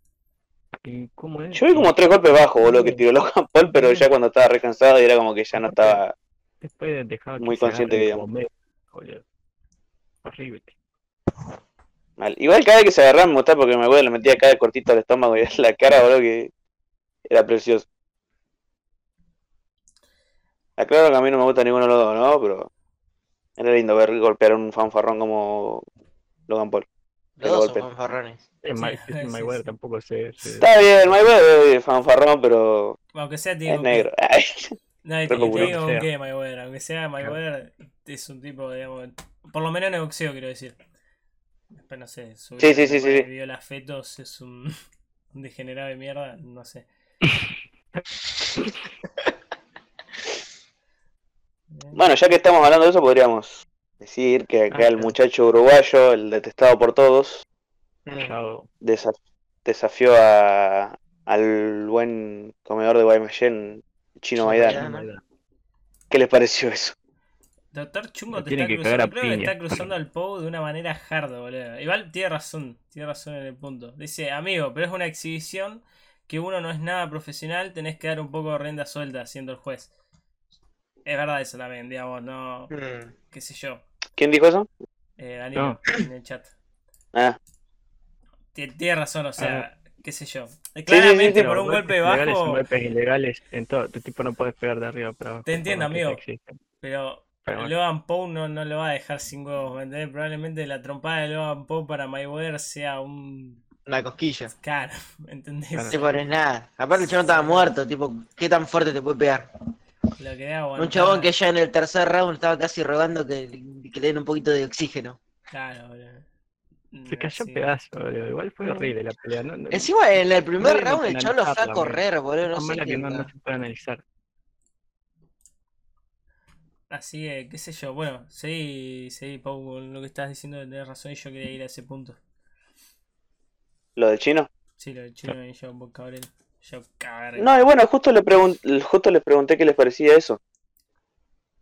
¿Y cómo es?
Yo vi como tres golpes bajos, boludo, que tiró Logan Paul, pero ya cuando estaba recansado y era como que ya no estaba...
Después
Muy consciente.
Horrible.
Mal. Igual cada vez que se agarraba me gustaba porque me acuerdo le metía cada cortito al estómago y en la cara, boludo, que era precioso. Aclaro que a mí no me gusta ninguno de los dos, ¿no? Pero era lindo ver golpear a un fanfarrón como Logan Paul.
Los dos
golpe.
son fanfarrones.
En
Sí,
My-
sí,
en Mayweather
sí.
tampoco se, se-
Está bien, Mayweather es fanfarrón, pero
Aunque sea, digo
es
que-
negro. Ay,
No, y te, te digo con
Sea.
qué, Mayweather. Aunque sea Mayweather, es un tipo, digamos, por lo menos en el boxeo, quiero decir. Después no sé, su
Sí,
vida
sí, sí, sí.
viola fetos es un, un degenerado de mierda, no sé.
Bueno, ya que estamos hablando de eso, podríamos decir que acá
Ah,
el muchacho uruguayo, el detestado por todos, desafió a, al buen comedor de Guaymallén, el chino
Chino
Maidana.
Maidana.
¿Qué les pareció eso?
Doctor Chungo
Lo
te
tiene
está
que
cruzando,
cagar a
creo que
piña.
está cruzando al Pou de una manera hard, boludo. Igual tiene razón, tiene razón en el punto. Dice, amigo, pero es una exhibición que uno no es nada profesional, tenés que dar un poco de rienda suelta siendo el juez. Es verdad eso también, digamos, no,
Mm.
qué sé yo.
¿Quién dijo eso?
Eh, Danilo, en el chat.
Ah,
Tie- Tiene razón, o sea, qué sé yo.
sí, sí,
Claramente
sí,
por un golpe
ilegales son
bajo,
golpes ilegales en todo. Tu tipo no puedes pegar de arriba para abajo.
Te entiendo, amigo.
te
pero
Pero.
Logan Paul no, no lo va a dejar sin huevos, ¿me entendés? Probablemente la trompada de Logan Paul para Mayweather sea un...
Una cosquilla.
Claro, ¿me entendés?
No es nada. Aparte el chabón estaba muerto, tipo, ¿qué tan fuerte te puede pegar?
Lo que da
Un chabón que ya en el tercer round estaba casi rogando que, que le den un poquito de oxígeno.
Claro, boludo.
Se cayó
Sí.
a pedazos, boludo. Igual fue horrible la pelea. No, no,
Encima en el primer
No
round el chabón lo fue a correr, boludo, no sé
que no, se puede analizar.
Así que, qué sé yo. Bueno, seguí, seguí, Pau, con lo que estás diciendo, tenés razón y yo quería ir a ese punto.
¿Lo del chino?
Sí, lo del chino y yo, cabrón. Yo cabrón.
No, y bueno, justo le, justo les pregunté qué les parecía eso.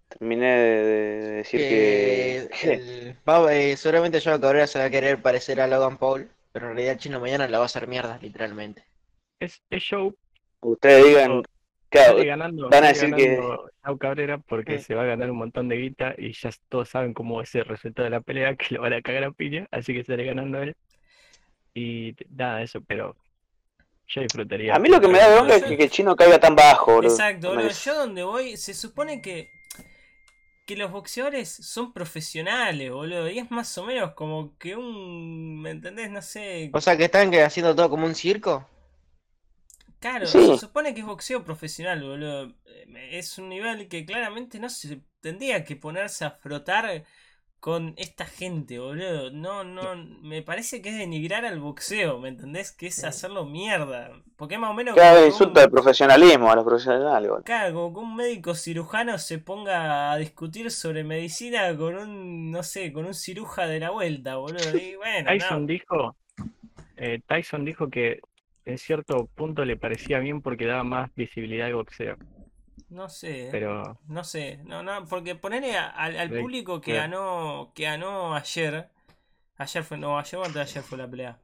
Terminé de, de decir que...
Que el- eh, seguramente Joao Cabrera se va a querer parecer a Logan Paul, pero en realidad el chino mañana la va a hacer mierda, literalmente.
Es, es show.
Ustedes digan... Claro,
ganando,
van a decir que-
Cabrera porque se va a ganar un montón de guita y ya todos saben cómo es el resultado de la pelea, que lo van a cagar a piña, así que sale ganando él. Y nada, eso, pero yo disfrutaría.
a mí lo que me da bronca es
Yo-
que, que el chino caiga tan bajo, boludo.
Exacto, boludo. Yo donde voy, se supone que, que los boxeadores son profesionales, boludo. Y es más o menos como que un, ¿me entendés? No sé.
O sea que están haciendo todo como un circo.
Claro,
Sí.
se supone que es boxeo profesional, boludo. Eh, Es un nivel que claramente no se tendría que ponerse a frotar con esta gente, boludo. No, no, me parece que es denigrar al boxeo, ¿me entendés? Que es hacerlo mierda. Porque más o menos
Cada insulto
un-
de profesionalismo a los profesionales, boludo.
Claro, como que un médico cirujano se ponga a discutir sobre medicina con un, no sé, con un ciruja de la vuelta, boludo. Y bueno,
Tyson
no.
dijo, eh, Tyson dijo que en cierto punto le parecía bien porque daba más visibilidad al boxeo,
No sé,
pero
no sé, no, no, porque ponerle a- al, al público que ganó, que ganó ayer, ayer fue, no, ayer o antes de ayer fue la pelea,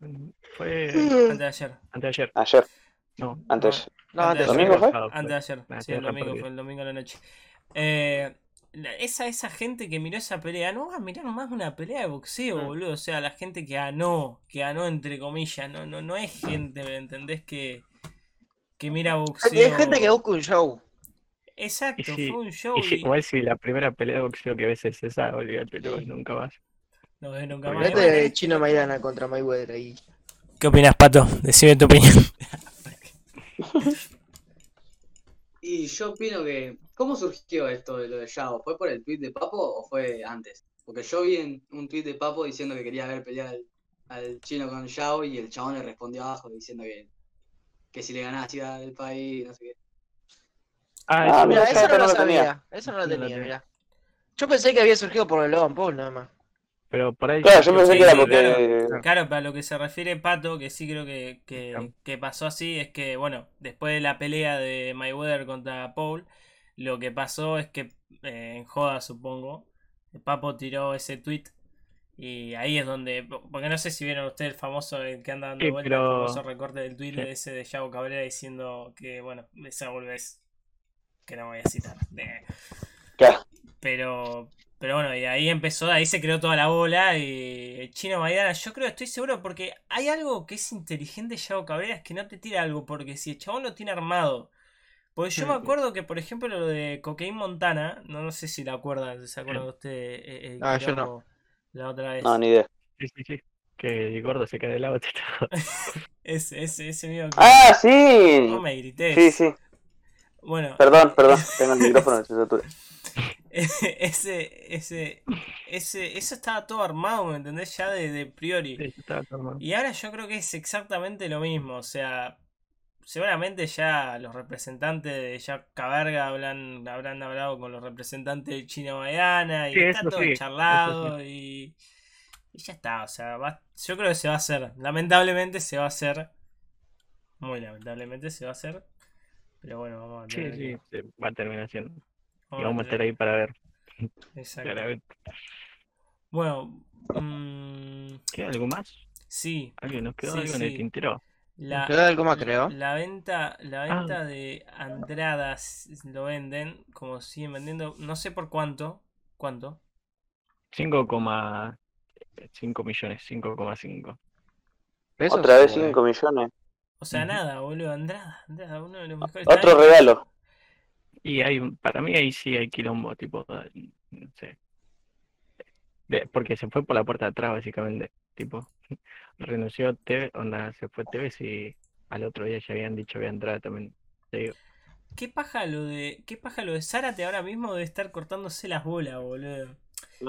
mm, fue
antes de ayer,
antes de ayer,
Ayer,
no,
antes.
No,
Antes
antes
de
¿Domingo fue?
antes de ayer,
Ah,
sí, el domingo fue el domingo a la noche. Eh, esa, esa gente que miró esa pelea, no va a mirar más una pelea de boxeo,
Mm.
boludo. O sea, la gente que ganó, que ganó entre comillas, no, no, no es gente, ¿me entendés? Que, que mira
Hay
boxeo.
gente que busca un show.
Exacto,
si-
fue un show
Y si-
y
igual si la primera pelea de boxeo que ves es esa, olvídate, no, nunca más.
no ves nunca más.
Fíjate de Chino Maidana contra Mayweather ahí.
¿Qué opinas, Pato? Decime tu opinión.
Y yo opino que. ¿Cómo surgió esto de lo de Yao? ¿Fue por el tweet de Papo o fue antes? Porque yo vi en un tweet de Papo diciendo que quería ver pelear al, al chino con Yao y el chabón le respondió abajo diciendo que, que si le ganaba se iba del país, no sé qué.
Ah,
Ah,
eso
mira,
eso no
no
lo
lo tenía.
sabía. Eso no lo tenía,
tenía.
mira. Yo pensé que había surgido por el Logan Paul nada más.
pero por ahí.
Claro, yo pensé que era porque.
Claro, para lo que se refiere Pato, que sí creo que, que,
Claro.
que pasó así, es que, bueno, después de la pelea de Mayweather contra Paul, lo que pasó es que, eh, en joda supongo, Papo tiró ese tweet y ahí es donde, porque no sé si vieron ustedes el famoso el que anda dando
Sí, pero-
el famoso recorte del tweet
Sí.
de ese de Yago Cabrera diciendo que, bueno, esa volvés, que no voy a citar. de-
Claro.
pero, pero bueno, y ahí empezó, ahí se creó toda la bola. Y el chino Maidana, yo creo, estoy seguro, porque hay algo que es inteligente, Yago Cabrera, es que no te tira algo, porque si el chabón lo tiene armado. Porque yo me acuerdo que, por ejemplo, lo de Cocaine Montana, no, no sé si la acuerdan, ¿se acuerdan ustedes? eh, el
Ah, yo no.
La otra vez.
No, ni idea.
Sí, sí, sí. Que el gordo se cae del lado.
Ese, ese, ese mío que
¡Ah, sí!
no me grites.
Sí, sí.
Bueno,
Perdón, perdón. Tengo el micrófono de satura.
ese, ese, ese, eso estaba todo armado, ¿me entendés? Ya de, de priori.
Sí, estaba tomando.
Y ahora yo creo que es exactamente lo mismo, o sea, seguramente ya los representantes de Jack Caberga hablan, habrán hablado con los representantes de China Maidana y
Sí,
está todo
sí,
charlado y, y ya está, o sea, va- yo creo que se va a hacer, lamentablemente se va a hacer, muy lamentablemente se va a hacer, pero bueno, vamos a
Sí,
tener
sí, se va a terminar siendo. Y
vamos
vamos a estar ahí para ver.
Exacto. Bueno, mm,
¿Queda algo más?
sí,
¿Alguien nos quedó
Sí,
algo en
sí.
el tintero?
La,
Quedó algo más, creo.
La venta, la
Ah.
venta de Andradas lo venden, como siguen vendiendo, no sé por cuánto, cuánto.
5,5 millones, 5,5.
¿Pesos?
Otra vez
Bueno.
5 millones.
O sea, nada, boludo, Andrada, Andrada, uno de los mejores.
Otro regalo.
Y hay, para mí ahí sí hay quilombo, tipo, no sé. De- porque se fue por la puerta de atrás, básicamente. Tipo, renunció TV, onda, se fue Tevez y al otro día ya habían dicho que había entrada también. Te digo,
¿Qué paja lo de, qué paja lo de Zárate ahora mismo debe estar cortándose las bolas, boludo?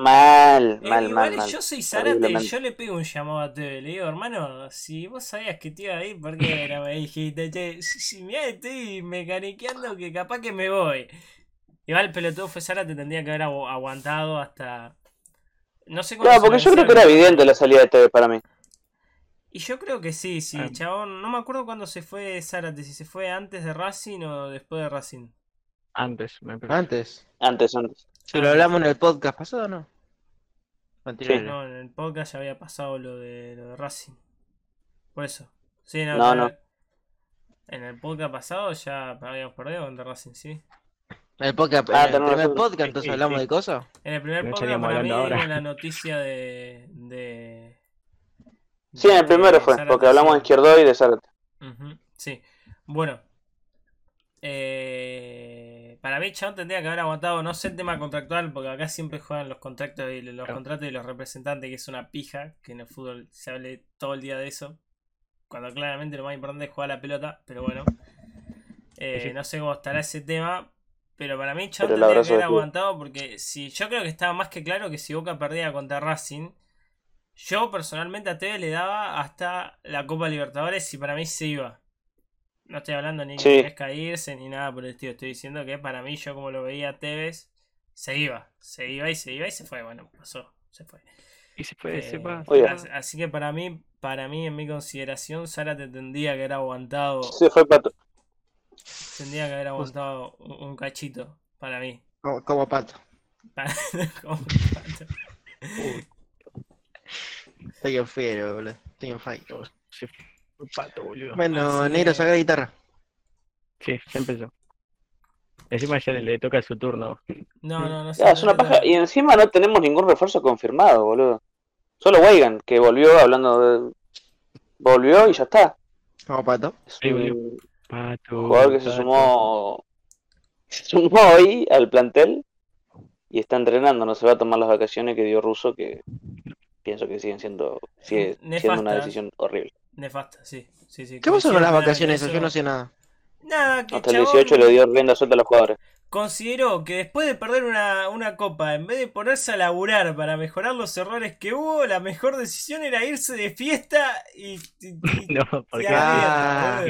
Mal,
Eh,
mal,
igual
mal,
yo soy Zárate yo le pego un llamado a TV. Le digo, hermano, si vos sabías que te iba a ir, ¿por qué no me dijiste? Che, si, si mirá, estoy mecaniqueando que capaz que me voy. Igual el pelotudo fue Zárate, tendría que haber agu- aguantado hasta. No sé
Claro, porque yo creo que era evidente la salida de TV para mí.
Y yo creo que sí, sí,
Ah.
chabón. No me acuerdo cuándo se fue Zárate, si se fue antes de Racing o después de Racing.
antes, me parece.
Antes.
Antes, antes.
Si lo hablamos en el podcast pasado, ¿no? Anterior.
No, en el podcast ya había pasado lo de, lo de Racing. Por eso. Sí, no,
No, no.
En el podcast pasado ya habíamos perdido contra Racing, sí.
En el podcast,
Ah,
en el primer podcast, entonces hablamos
sí.
de cosas.
En el primer podcast para mí
ahora.
la noticia de. de
Sí, en el primero fue,
Zárate,
porque hablamos de izquierdo y de Zárate.
Sí. Bueno. Eh, para mí, Chabón tendría que haber aguantado, no sé el tema contractual, porque acá siempre juegan los contratos y los
Claro.
contratos y los representantes, que es una pija, que en el fútbol se hable todo el día de eso. Cuando claramente lo más importante es jugar la pelota, pero bueno. Eh. No sé cómo estará ese tema, pero para mí
el
tendría que haber aguantado, porque si yo creo que estaba más que claro que si Boca perdía contra Racing, yo personalmente a Tevez le daba hasta la Copa Libertadores y para mí se iba. No estoy hablando ni que
Sí.
merezca irse ni nada por el estilo. Estoy diciendo que para mí, yo como lo veía a Tevez, se iba. Se iba y se iba y se fue. Bueno, pasó. Se fue.
Y se fue, se
Eh,
va. se
así que para mí, para mí, en mi consideración, Zárate tendría que haber aguantado.
Se fue Pato.
Tendría que haber aguantado un, un cachito. Para mí.
Como, como pato.
Para- como pato.
Estoy en fiero, boludo. Estoy en fight.
Se fue pato, boludo.
Bueno,
Así
negro,
es.
saca la guitarra.
Sí, ya empezó. Encima ya le toca su turno.
No, no, no sé.
Ya, es una paja. Y encima no tenemos ningún refuerzo confirmado, boludo. Solo Weigan, que volvió hablando de... Volvió y ya está.
Como pato.
Es Un- Jugador que se sumó, se sumó hoy al plantel y está entrenando, no se va a tomar las vacaciones que dio Russo, que pienso que siguen siendo, sigue siendo una decisión horrible.
Nefasta, sí. sí, sí.
¿Qué pasó con las vacaciones? Yo no sé nada.
Nada, que
Hasta el
chabón
18 le dio rienda suelta a los jugadores.
consideró que después de perder una, una copa, en vez de ponerse a laburar para mejorar los errores que hubo, la mejor decisión era irse de fiesta y... y- y-
No,
y
porque
Ah.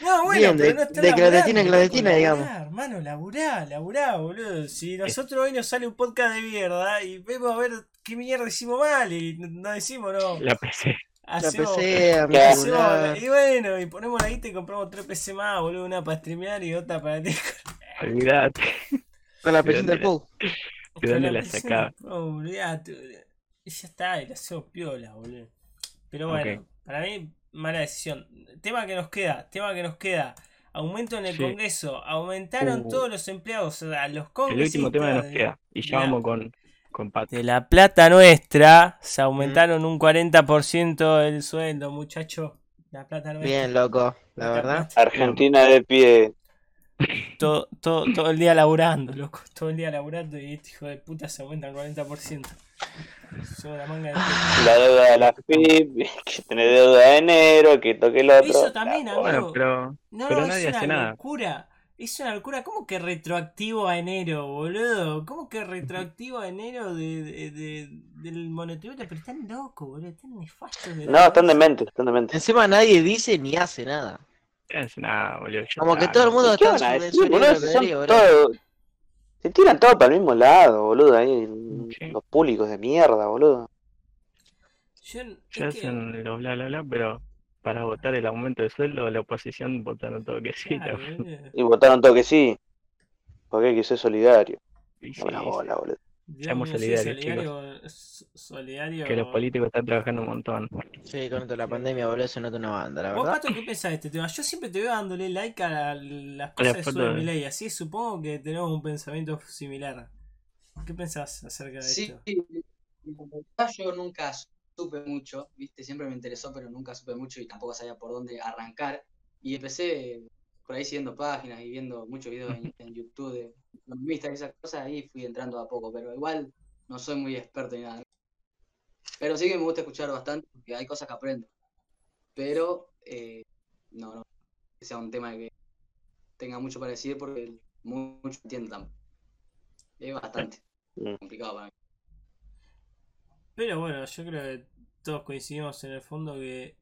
No, bueno,
Bien,
pero
de-
no está
de
laburando,
clandestina en clandestina, digamos.
laburá, Hermano, laburá, laburá, boludo. Si nosotros hoy nos sale un podcast de mierda y vemos a ver qué mierda hicimos mal y no decimos, no.
la PC.
La
Hacemos,
PC, a mi
Claro.
hacemos- y bueno, y ponemos la guita y compramos tres PC más, boludo, una para streamear y otra para ti.
Olvídate.
Con la
¿De
presión del pool.
¿De dónde la
PC,
sacaba?
oh, olvidate, boludo. Y ya está, y la hacemos piola, boludo. Pero bueno,
Ok.
para mí, mala decisión. Tema que nos queda, tema que nos queda. Aumento en el
Sí.
Congreso, aumentaron
Uh.
todos los empleados, o sea, los
El
congresistas.
último tema que nos
de-
queda. Y ya vamos con, con Pato.
De la plata nuestra, se aumentaron un 40% el sueldo, muchacho. La plata nuestra.
Bien, loco, la verdad.
Argentina de pie.
Todo, todo, todo el día laburando, loco. Todo el día laburando y este hijo de puta se aumenta el 40%. Llevo la manga de puta.
La deuda de la FIP, que tiene deuda de enero, que toque el otro.
Eso también,
La-
amigo.
Bueno, pero
No,
pero
no,
nadie
es una
hace nada.
locura. Es una locura. ¿Cómo que retroactivo a enero, boludo? ¿Cómo que retroactivo a enero de, de- de- del monotributo? Pero están locos, boludo. Están nefastos. de
No, están dementes, están dementes.
Encima nadie dice ni hace nada.
no hace nada, boludo. ya
Como que todo el mundo
¿Qué
está en su, en
decir,
su
Se tiran todo para el mismo lado, boludo. Ahí,
Sí.
los públicos de mierda, boludo.
Yo,
Ya
que-
hacen los bla bla bla, pero para votar el aumento de sueldo, la oposición votaron todo que sí.
Claro,
la-.
Y votaron todo que sí. Porque hay que ser solidario.
y
No
sí,
me la bola, boludo.
Seamos
sí,
solidarios,
solidario,
que los políticos están trabajando un montón.
Sí, con esto de la pandemia, boludo, se nota una banda, la
¿Vos,
verdad.
Pato, qué pensás de este tema? Yo siempre te veo dándole like a la- las cosas sube
de-
Milei, así supongo que tenemos un pensamiento similar. ¿Qué pensás acerca de
Sí,
esto?
verdad yo nunca supe mucho, viste, siempre me interesó, pero nunca supe mucho y tampoco sabía por dónde arrancar. Y empecé por ahí siguiendo páginas y viendo muchos videos en, en YouTube de economistas y esas cosas, ahí fui entrando a poco, pero igual no soy muy experto ni nada. Pero sí que me gusta escuchar bastante, porque hay cosas que aprendo. Pero eh, no, no, que sea un tema que tenga mucho para decir, porque mu- mucho entiendo tampoco. Es bastante complicado para mí.
Pero bueno, yo creo que todos coincidimos en el fondo que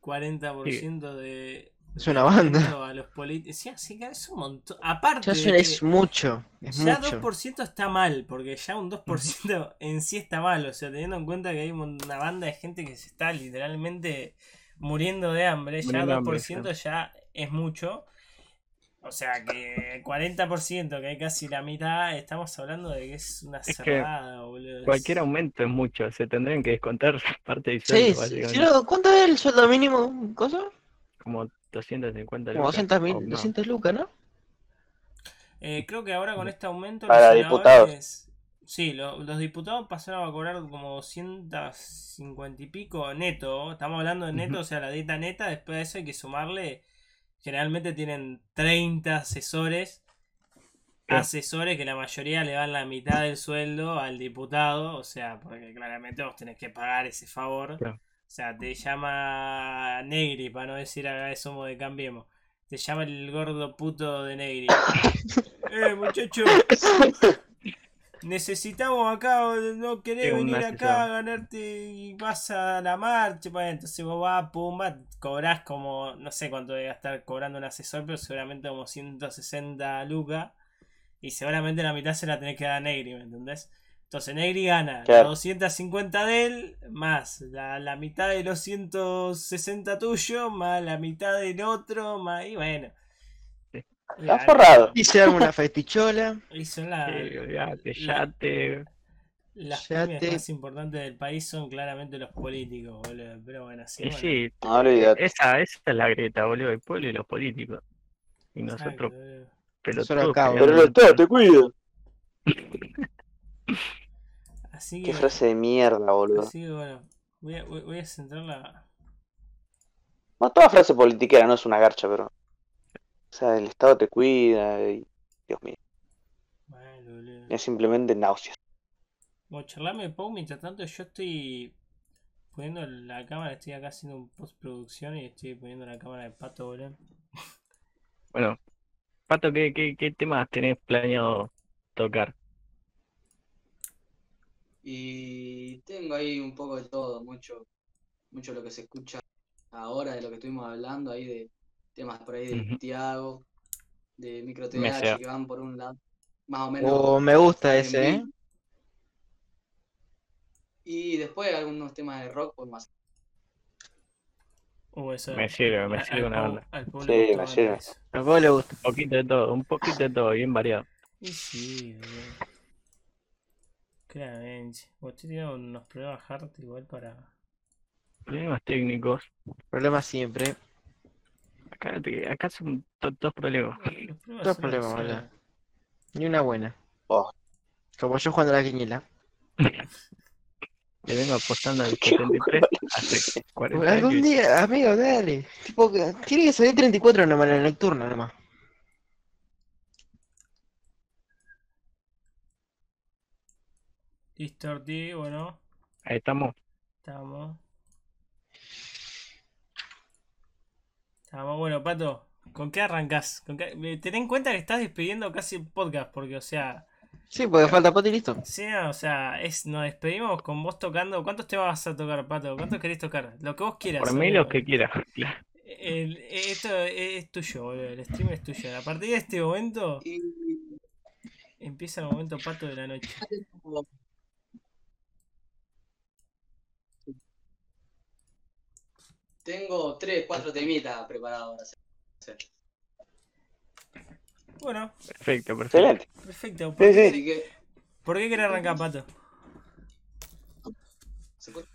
40% de
Es una banda.
a los políticos. Sí, sí, que es un montón. Aparte,
Ya es, es mucho, es
ya
mucho.
2% está mal, porque ya un 2% en sí está mal. O sea, teniendo en cuenta que hay un- una banda de gente que se está literalmente muriendo de hambre, ya
Muriendo de hambre,
2% ya es mucho. O sea que 40%, que hay casi la mitad, estamos hablando de que es una
que
cerrada, boludo. Es-
Cualquier aumento es mucho, se tendrían que descontar parte del sueldo,
sí, ¿cuánto es el sueldo mínimo? ¿Cosa?
Como 250
Como
lucas,
200
o
mil,
más.
200 lucas, ¿no?
Eh, creo que ahora con este aumento
Para
los
diputados.
senadores- Sí, lo- los diputados pasaron a cobrar como 250 y pico neto. Estamos hablando de neto, o sea, la dieta neta. Después de eso hay que sumarle. Generalmente tienen 30 asesores. Asesores que la mayoría le dan la mitad del sueldo al diputado. O sea, porque claramente vos tenés que pagar ese favor.
Claro.
O sea, te llama Negri, para no decir acá somos de Cambiemos. Te llama el gordo puto de Negri. eh, muchacho. Necesitamos acá, no querés venir acá a ganarte y vas a la marcha. Bueno, entonces vos vas, pumba, cobrás como, no sé cuánto debe estar cobrando un asesor, pero seguramente como 160 lucas. Y seguramente la mitad se la tenés que dar a Negri, ¿me entendés? Entonces Negri gana
Claro.
250 de él, más la, la mitad de los 160 tuyos, más la mitad del otro, más. Y bueno.
Está forrado.
Y se arma una festichola.
Y son la-
Sí, olvidate,
la-
te...
las
Ya
pymes
te-
más importantes del país son claramente los políticos, boludo. Pero bueno, sí.
Y
bueno.
sí,
No olvidate.
esa, esa es la grieta, boludo, el pueblo y los políticos. Y
Exacto,
nosotros, pelotudos,
Pero te cuida.
Así
Qué
que,
frase de mierda, boludo.
así que bueno, voy a, voy, voy a centrar la.
No, toda frase politiquera no es una garcha, pero O sea, el Estado te cuida y... Dios mío,
Bueno, boludo.
es simplemente náuseas.
Bueno, charlame Pau, mientras tanto yo estoy poniendo la cámara, estoy acá haciendo un postproducción y estoy poniendo la cámara de pato, boludo.
Bueno, Pato, ¿qué, qué, qué temas tenés planeado tocar?
Y tengo ahí un poco de todo, mucho, mucho lo que se escucha ahora de lo que estuvimos hablando ahí de temas por ahí de. Tiago, de micro. TH que van por un lado, más o menos.
Oh, me gusta ese, ¿eh?
Y después algunos temas de rock por más.
Uh, eso.
Me sirve, me sirve
al
una banda.
al
Sí, me sirve.
parece.
A vos le gusta.
Un poquito de todo, un poquito de todo, bien variado.
Y sí, boludo. Claramente. Vos tiene unos problemas hard igual para.
Problemas técnicos.
Problemas siempre.
Acá, te- acá son to- dos problemas.
Dos problemas, boludo. Ni una buena.
Oh.
Como yo jugando a la quiniela.
Le vengo apostando al 73 hace 40
Algún
años.
día, amigo, dale. Tipo, que- tiene que salir 34 nomás en la nocturna nomás.
Distorti, bueno,
Ahí estamos.
estamos. Estamos, bueno, Pato, ¿con qué arrancás? ¿Con qué- eh, Ten en cuenta que estás despidiendo casi el podcast, porque, o sea,
Sí, porque falta Pati y listo.
sí, no, o sea, es, nos despedimos con vos tocando. ¿Cuántos temas vas a tocar, Pato? ¿Cuántos querés tocar? Lo que vos quieras.
Por mí
amigo.
los que quieras. Claro.
El- esto es tuyo, boludo. El stream es tuyo. A partir de este momento
Y
empieza el momento pato de la noche.
tengo tres, cuatro temitas preparados para hacer.
Bueno,
Perfecto, perfecto.
Excelente.
perfecto. ¿Por,
Sí,
qué,
sí.
Así que,
por qué querés arrancar, pato?
¿se escucha?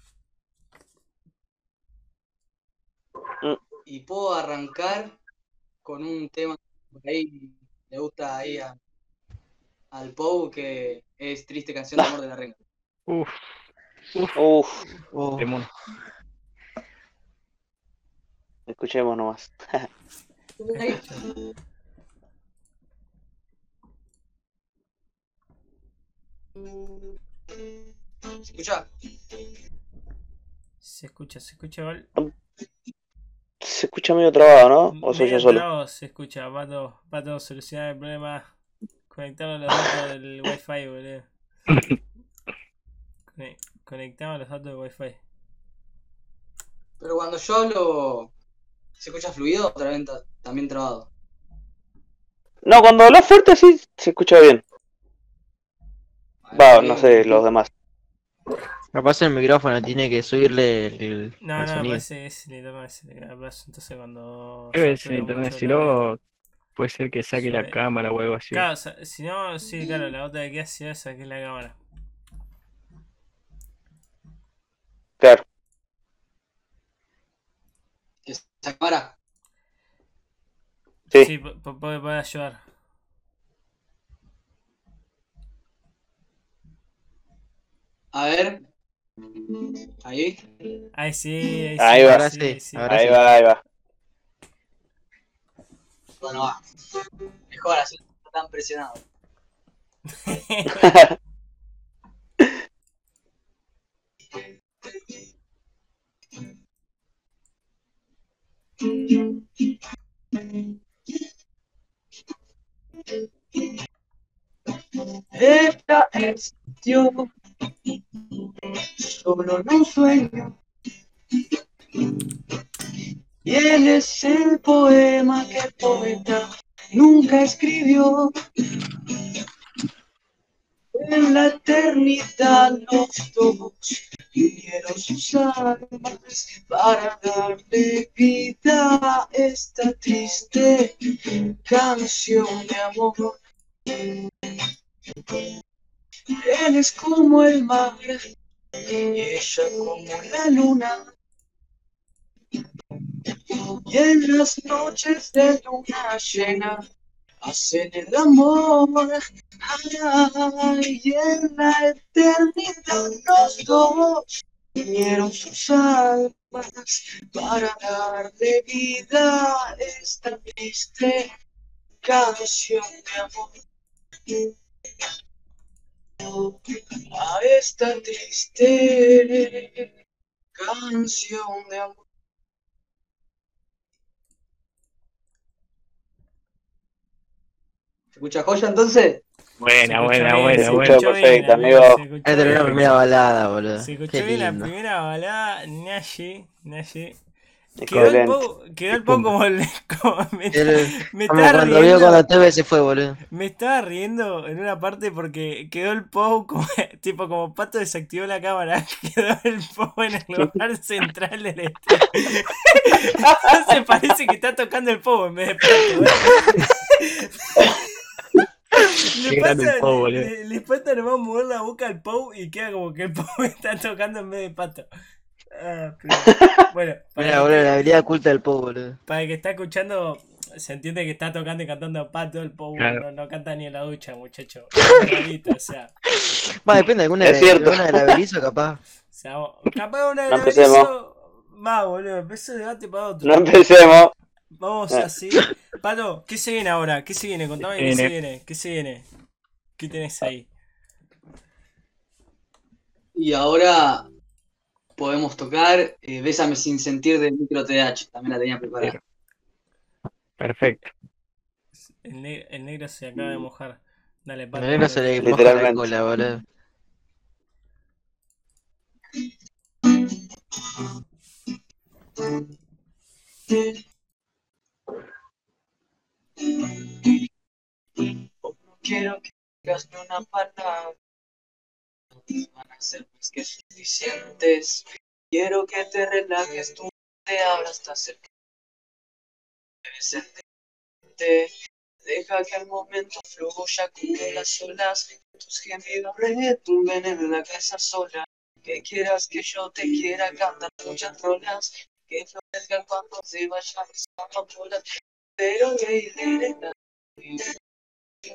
Mm.
Y puedo arrancar con un tema que por ahí le gusta ahí a- al Pou, que es Triste Canción de Amor de la Renga.
Uf,
Uf,
Oh,
temón.
Escuchemos nomás.
¿Se escucha?
Se escucha, se escucha igual.
Se escucha medio trabado, ¿no? ¿O soy
Medio
yo solo?
se escucha, pato. Pato, solucionar el problema. Conectamos los datos del wifi, boludo. Cone- Conectamos los datos del wifi.
Pero cuando yo hablo, ¿se escucha fluido o también, también trabado?
No, cuando hablas fuerte sí se escucha bien. Va, no sé, los demás.
capaz el micrófono tiene que subirle el, el-
No,
el
no,
sonido.
parece que es el internet. el. Entonces cuando.
Debe ser
satura
internet, si no, puede ser que saque la cámara o algo así.
Claro, o sea, si no, sí, claro, la otra que que es la cámara.
Claro.
¿Que ¿Se cámara?
Sí.
Sí, pu- pu- puede, ayudar.
A ver. Ahí.
Ahí sí, ahí,
Ahí
sí,
va.
Ahora sí, ahora
Ahí
sí.
va, ahí va.
Bueno, va. Mejor así no está tan presionado. Ella existió, solo en un sueño. Y él es el poema que poeta nunca escribió. En la eternidad los dos unieron sus almas para darle vida a esta triste canción de amor. Él es como el mar y ella como la luna. Y en las noches de luna llena hacen el amor. Ay, y en la eternidad los dos unieron sus almas para darle vida a esta triste canción de amor a esta triste canción de amor. Escucha joya entonces?
Buena, buena, buena,
se
buena.
escuchó bien,
Perfecto,
amigo,
amigo.
se escuchó
Esta era la
bien.
primera balada, boludo.
Se escuchó bien la primera balada, Nashi, Nashi. Quedó el quedó Pou como, el- como me,
El-
me
Como
estaba
cuando vio
riendo,
TV se fue, boludo.
me estaba riendo en una parte porque quedó el Pou como, tipo como Pato desactivó la cámara, quedó el Pou en el lugar central del estadio. Entonces parece que está tocando el Pou en vez de Pato. Le pasa,
Pou,
le, le- nomás mover la boca al Pou y queda como que el Pou está tocando en vez de Pato. Ah, pero- bueno, para
Mira, boludo, la habilidad oculta del boludo.
para el que está escuchando, se entiende que está tocando y cantando pato el Pou.
Claro.
No, no canta ni en la ducha, muchacho. O sea.
Va, depende, alguna
Es
de alguna de la Belizo, capaz.
O sea, vos- capaz una de
No empecemos.
hizo más, boludo. Empezó el debate para otro.
No empecemos.
Vamos
Eh.
así. Pato, ¿qué se viene ahora? ¿Qué se viene? Contame qué se viene. ¿Qué se viene? ¿Qué tenés ahí?
Y ahora podemos tocar eh, Bésame sin sentir del micro TH. También la tenía preparada.
Perfecto.
El, ne- el negro se acaba de mojar. Dale, Pato.
mí no se le moja la cola, boludo.
No quiero que digas ni una palabra. Van a ser más que suficientes. Quiero que te relajes, tú te abras. Debes sentirte. Deja que el momento fluya como las olas. Tus gemidos retumben en la casa sola. Que quieras que yo te quiera cantar muchas rolas. Que florezcan cuando se vayan las amapolas. Pero que iré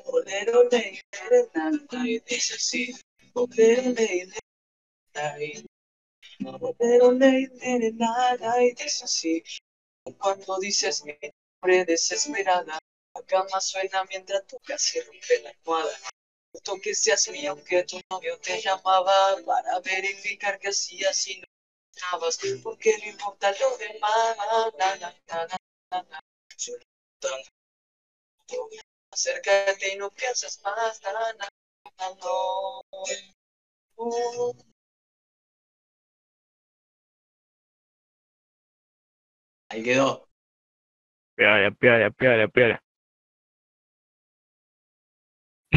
Bolero ley, y dice así. Bolero ley, Bolero ley, y dice así. Cuando dices mi nombre desesperada, la cama suena mientras tú casi rompe la almohada. Justo que seas mío, aunque tu novio te llamaba para verificar que hacías y no estabas. Porque no importa lo demás, na, na, na, na, na, Acércate y no pienses más, na, na, na, no. Uh. Ahí quedó.
Piola, piola, piola, piola.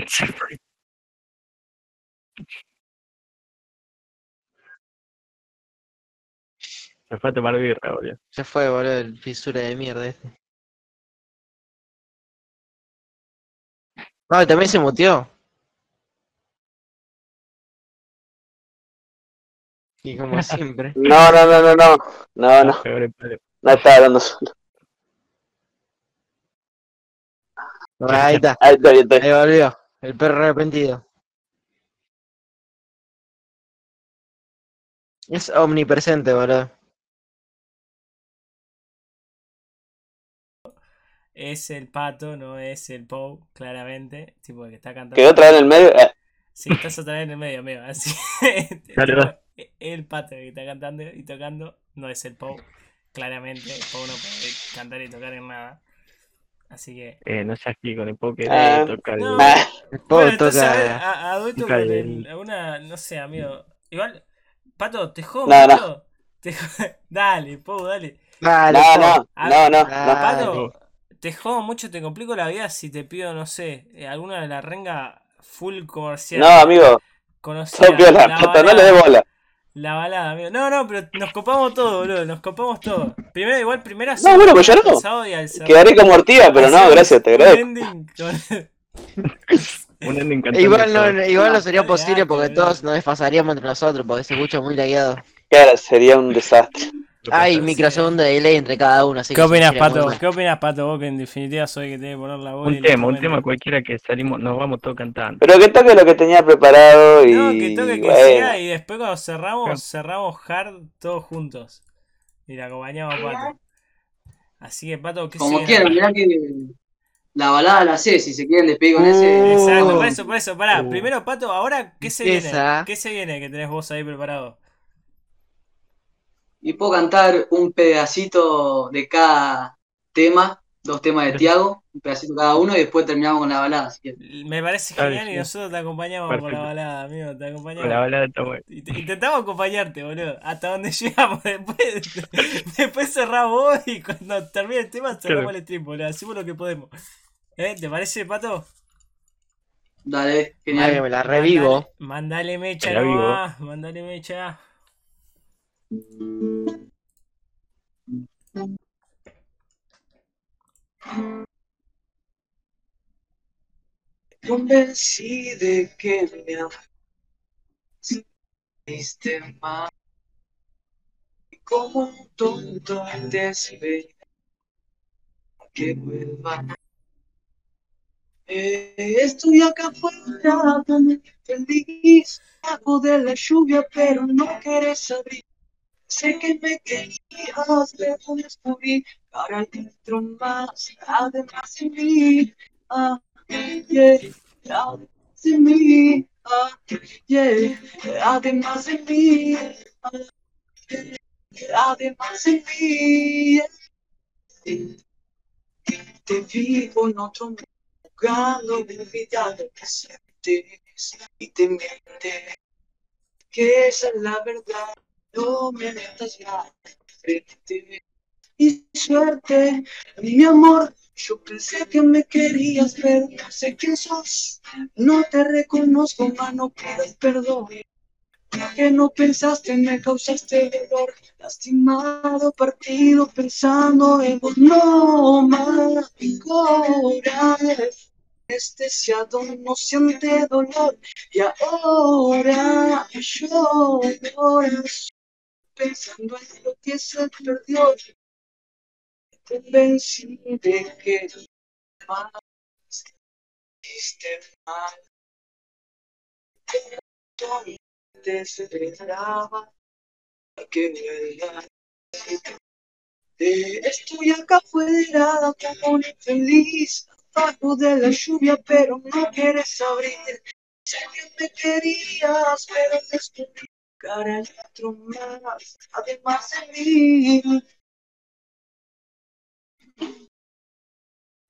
Se fue. Se fue a tomar birra, boludo.
Se fue, boludo, el fisura de mierda este. Ah, también se muteó. Y como siempre.
No, no, no, no, no. No, no. No estaba hablando solo.
Ahí está,
Ahí estoy, ahí estoy.
ahí volvió. El perro arrepentido. Es omnipresente, boludo.
Es el pato, no es el Pou, claramente. Tipo que está cantando.
Quedó otra vez en el medio. Eh,
Sí, estás otra vez en el medio, amigo. Así.
Dale, dale.
el pato que está cantando y tocando no es el Pou. Claramente, el Pou no puede cantar y tocar en nada. Así que.
Eh, no seas aquí con el poker,
Ah.
toca el...
No.
ah,
El Po
Bueno, entonces, a, ver,
toca.
a, a dueto
toca
con
el-
el- una. No sé, amigo. Igual. Pato, te jodo,
No, no.
Te Dale, Pou, dale.
Dale,
No, no,
Ah,
no, no, no.
ah,
Pato, te jodo mucho, te complico la vida si te pido, no sé, eh, alguna de la renga full comercial.
No, amigo.
Conocida.
Sos piola,
la
pato, no le
balada.
dé bola.
La balada, amigo. No, no, pero nos copamos todo, boludo. Nos copamos todo. Primero, igual, primero
No, bueno, pues ya no. Quedaré como Ortiga, pero no, gracias, te
un
agradezco.
ending con-
Un ending
Igual no, igual no sería
Dale,
posible porque todos nos desfasaríamos entre nosotros porque se escucha muy lagueado.
Claro, sería un desastre.
Hay microsegundos de delay entre cada uno, así
¿Qué
que
opinas, Pato? ¿Qué opinas, Pato? Vos que en definitiva soy que tiene que poner la voz.
Un tema, un tema cualquiera que salimos, nos vamos todos cantando.
Pero que toque lo que tenía preparado y.
No, que toque que
bueno.
sea y después cuando cerramos, cerramos hard todos juntos. Y la acompañamos a Pato. Así que, Pato, ¿qué
Como quieran, mirá que, la balada la sé, si se quieren despedir con ese.
Exacto,
Oh.
por eso, por eso, pará.
Uh.
Primero, Pato, ahora, ¿qué se viene? ¿Qué se viene que tenés vos ahí preparado?
Y puedo cantar un pedacito de cada tema, dos temas de Tiago, un pedacito cada uno y después terminamos con la balada. Si.
Me parece
Dale,
genial y
sí.
nosotros te acompañamos con la
Perfecto.
balada, amigo. Te acompañamos.
Con la balada está bueno.
Int- Intentamos acompañarte, boludo. Hasta donde llegamos. Después, después cerramos vos y cuando termine el tema cerramos
Claro.
el stream, boludo. Hacemos lo que podemos. ¿Eh? ¿Te parece, Pato?
Dale, genial.
me la revivo.
Mándale mecha
Te la.
Mándale mecha.
Convencí de que me amaste más. Y como un tonto te esperé que vuelva. Eh, estoy acá afuera tan feliz, bajo de la lluvia, pero no quieres abrir. Sé que me querías, pero descubrí ahora dentro más, además de mí. Ah, además de mí. Ah, además de mí. Ah, además de mí. Te vivo en otro mundo, jugando olvidado que sientes y te mientes. Que esa es la verdad, no me metas ya frente. Y suerte, mi amor, yo pensé que me querías, pero no sé quién sos. No te reconozco, más no pidas perdón. Que no pensaste, me causaste dolor. Lastimado, partido, pensando en vos. No más, mi corazón. Anestesiado, no siente dolor. Y ahora corazón, pensando en lo que se perdió. Convencí de que más hiciste mal. Te esperaba que. Eh, Estoy acá afuera como un infeliz, bajo de la lluvia, pero no quieres abrir. Sé que me querías, pero descubrí que ahora hay otro más, además de mí.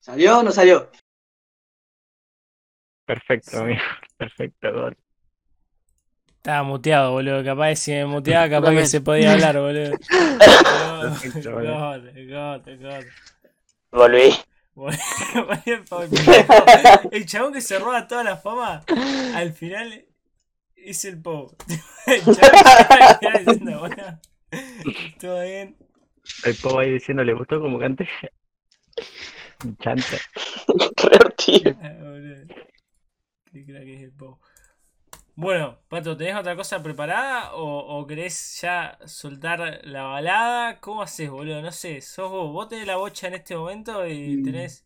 ¿Salió o no salió?
Perfecto, amigo. Perfecto, gol.
Estaba muteado, boludo. Capaz de si me muteaba, capaz que se podía hablar, boludo.
Perfecto, boludo.
God, God, God.
Volví.
El chabón que se roba toda la fama, al final es el diciendo, bueno, todo bien.
El Pau ahí diciendo, ¿le gustó como cante? Chanta.
Ortigo.
Ah. Qué crack es el. Bueno, Pato, ¿tenés otra cosa preparada o, o querés ya soltar la balada? ¿Cómo haces, boludo? No sé, sos vos. Vos tenés la bocha en este momento y
Mm.
tenés,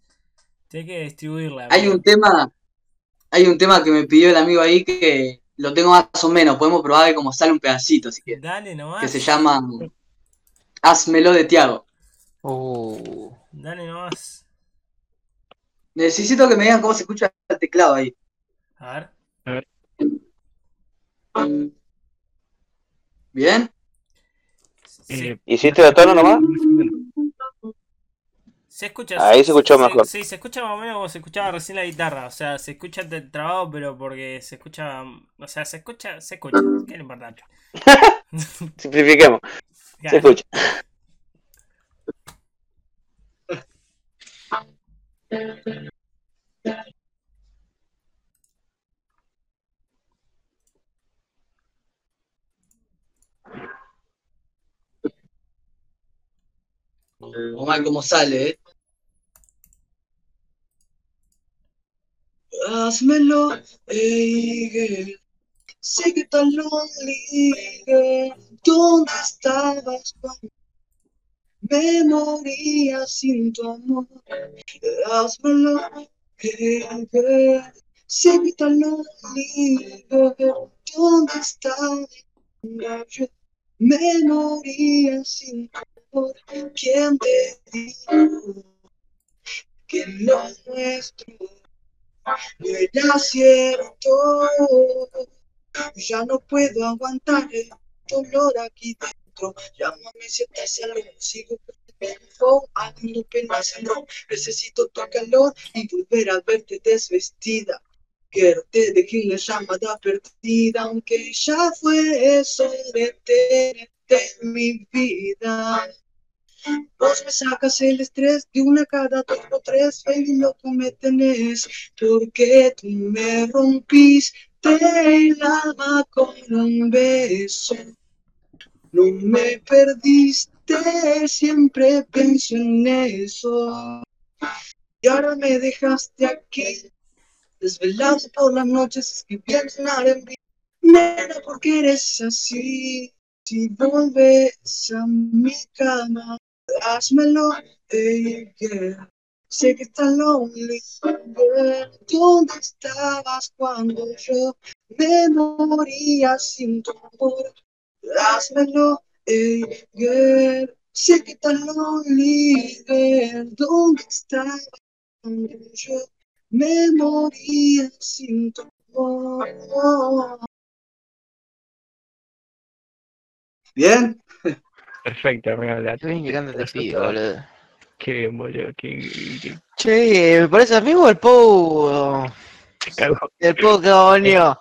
tenés que distribuirla.
Hay un tema, hay un tema que me pidió el amigo ahí que lo tengo más o menos, podemos probar que como sale un pedacito si quieres,
Dale nomás.
que se llama Hazmelo de Tiago.
Uh,
Dale nomás.
Necesito que me digan cómo se escucha el teclado ahí.
A ver.
¿Bien?
Sí,
Eh,
¿Hiciste de tono nomás?
Se escucha.
ahí se escuchó mejor.
Sí, se escucha más o menos como se escuchaba recién la guitarra. O sea, se escucha trabado, pero porque se escucha. O sea, se escucha, se escucha. ¿Qué es lo importante?
Simplifiquemos. Se escucha.
Vamos a ver cómo sale, ¿eh? Hazmelo, ey, girl. Sé que estás lonely, girl. ¿Dónde estabas cuando me moría sin tu amor? Hazmelo, ey, girl. Sé que estás lonely. ¿Dónde estabas cuando yo me moría sin tu amor? ¿Quién te dijo que lo nuestro no era cierto. Ya no puedo aguantar el dolor aquí dentro. Llámame si estás algo, sigo haciendo penas en ron. Necesito tu calor y volver a verte desvestida. Quiero te dejé la llamada perdida, aunque ya fue eso de tenerte en mi vida. Vos me sacas el estrés de una cada dos o tres, baby, loco me tenés, porque tú me rompiste el alma con un beso. No me perdiste, siempre pienso en eso. Y ahora me dejaste aquí, desvelado por las noches, escribiendo en R&B. Nena, ¿por qué eres así? Si vuelves a mi cama, házmelo, hey, yeah. Sé que estás lonely, girl. ¿Dónde estabas cuando yo me moría sin tu amor? Házmelo, hey, girl. Sé que estás lonely, girl. ¿Dónde estabas cuando yo me moría sin tu amor? Bien.
Perfecto, amigo. La
este
Eso
pibe,
todo.
boludo.
Qué bien, boludo. Qué, qué-
Che, me parece amigo el Pou.
qué cagó.
El Pou cagoneó.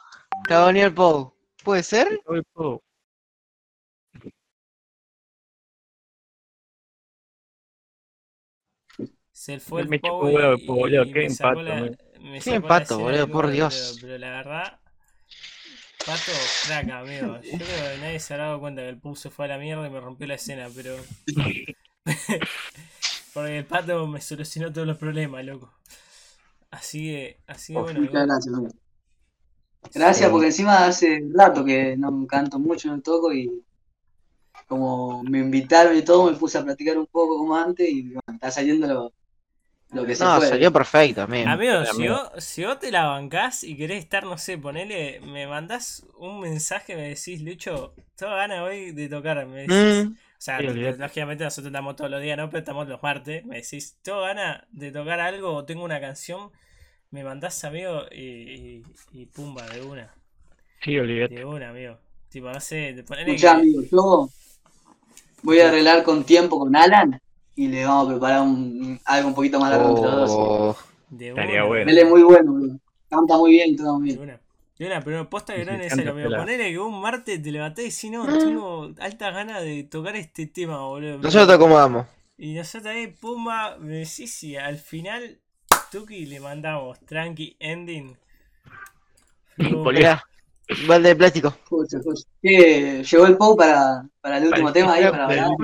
Cagoneó el Pou. ¿Puede ser?
Uy, po.
Se fue el
Me
Pou
un huevo,
y-
po, boludo,
y
qué
me sacó
empato,
la- me
Qué empato, boludo, por Dios.
Pero, pero la verdad, Pato, crack, amigo. Yo creo que nadie se ha dado cuenta que el Pou se fue a la mierda y me rompió la escena, pero. Porque el Pato me solucionó todos los problemas, loco. Así que, así que bueno.
Muchas gracias, loco. Gracias,
Sí.
porque encima hace rato que no canto mucho, no toco y como me invitaron y todo, me puse a practicar un poco como antes y bueno, está saliendo lo, lo que se
No,
puede.
salió perfecto, amigo.
Amigo, si
amigo.
vos, si vos te la bancás y querés estar, no sé, ponele, me mandás un mensaje, me decís, Lucho, tengo ganas hoy de tocar, me decís.
Mm,
O sea,
Sí, olvidate.
lógicamente nosotros estamos todos los días, ¿no? Pero estamos los martes. Me decís, tengo ganas de tocar algo o tengo una canción, me mandás, amigo, y, y, y pumba, de una.
Sí, olvídate.
De una, amigo. Tipo, no sé, de ponerle
Escuchá, amigo, yo voy a arreglar con tiempo con Alan y le vamos a preparar un, algo un poquito más largo entre los dos.
oh,
de
Estaría bueno.
Él es muy bueno, boludo. Canta muy bien todo muy
De
bien.
una. De una, pero posta que
Sí,
no
sí,
es necesario,
canta
amigo.
pelada.
Ponele que un martes te levantás y decís, no, tengo altas ganas de tocar este tema, boludo.
Nosotros te acomodamos.
Y nosotros ahí, pumba, me decís y al final, Tuki le mandamos tranqui ending.
Mirá, balde de plástico.
Escucha, escucha. ¿Llegó el Pou para, para el último tema ahí para hablar?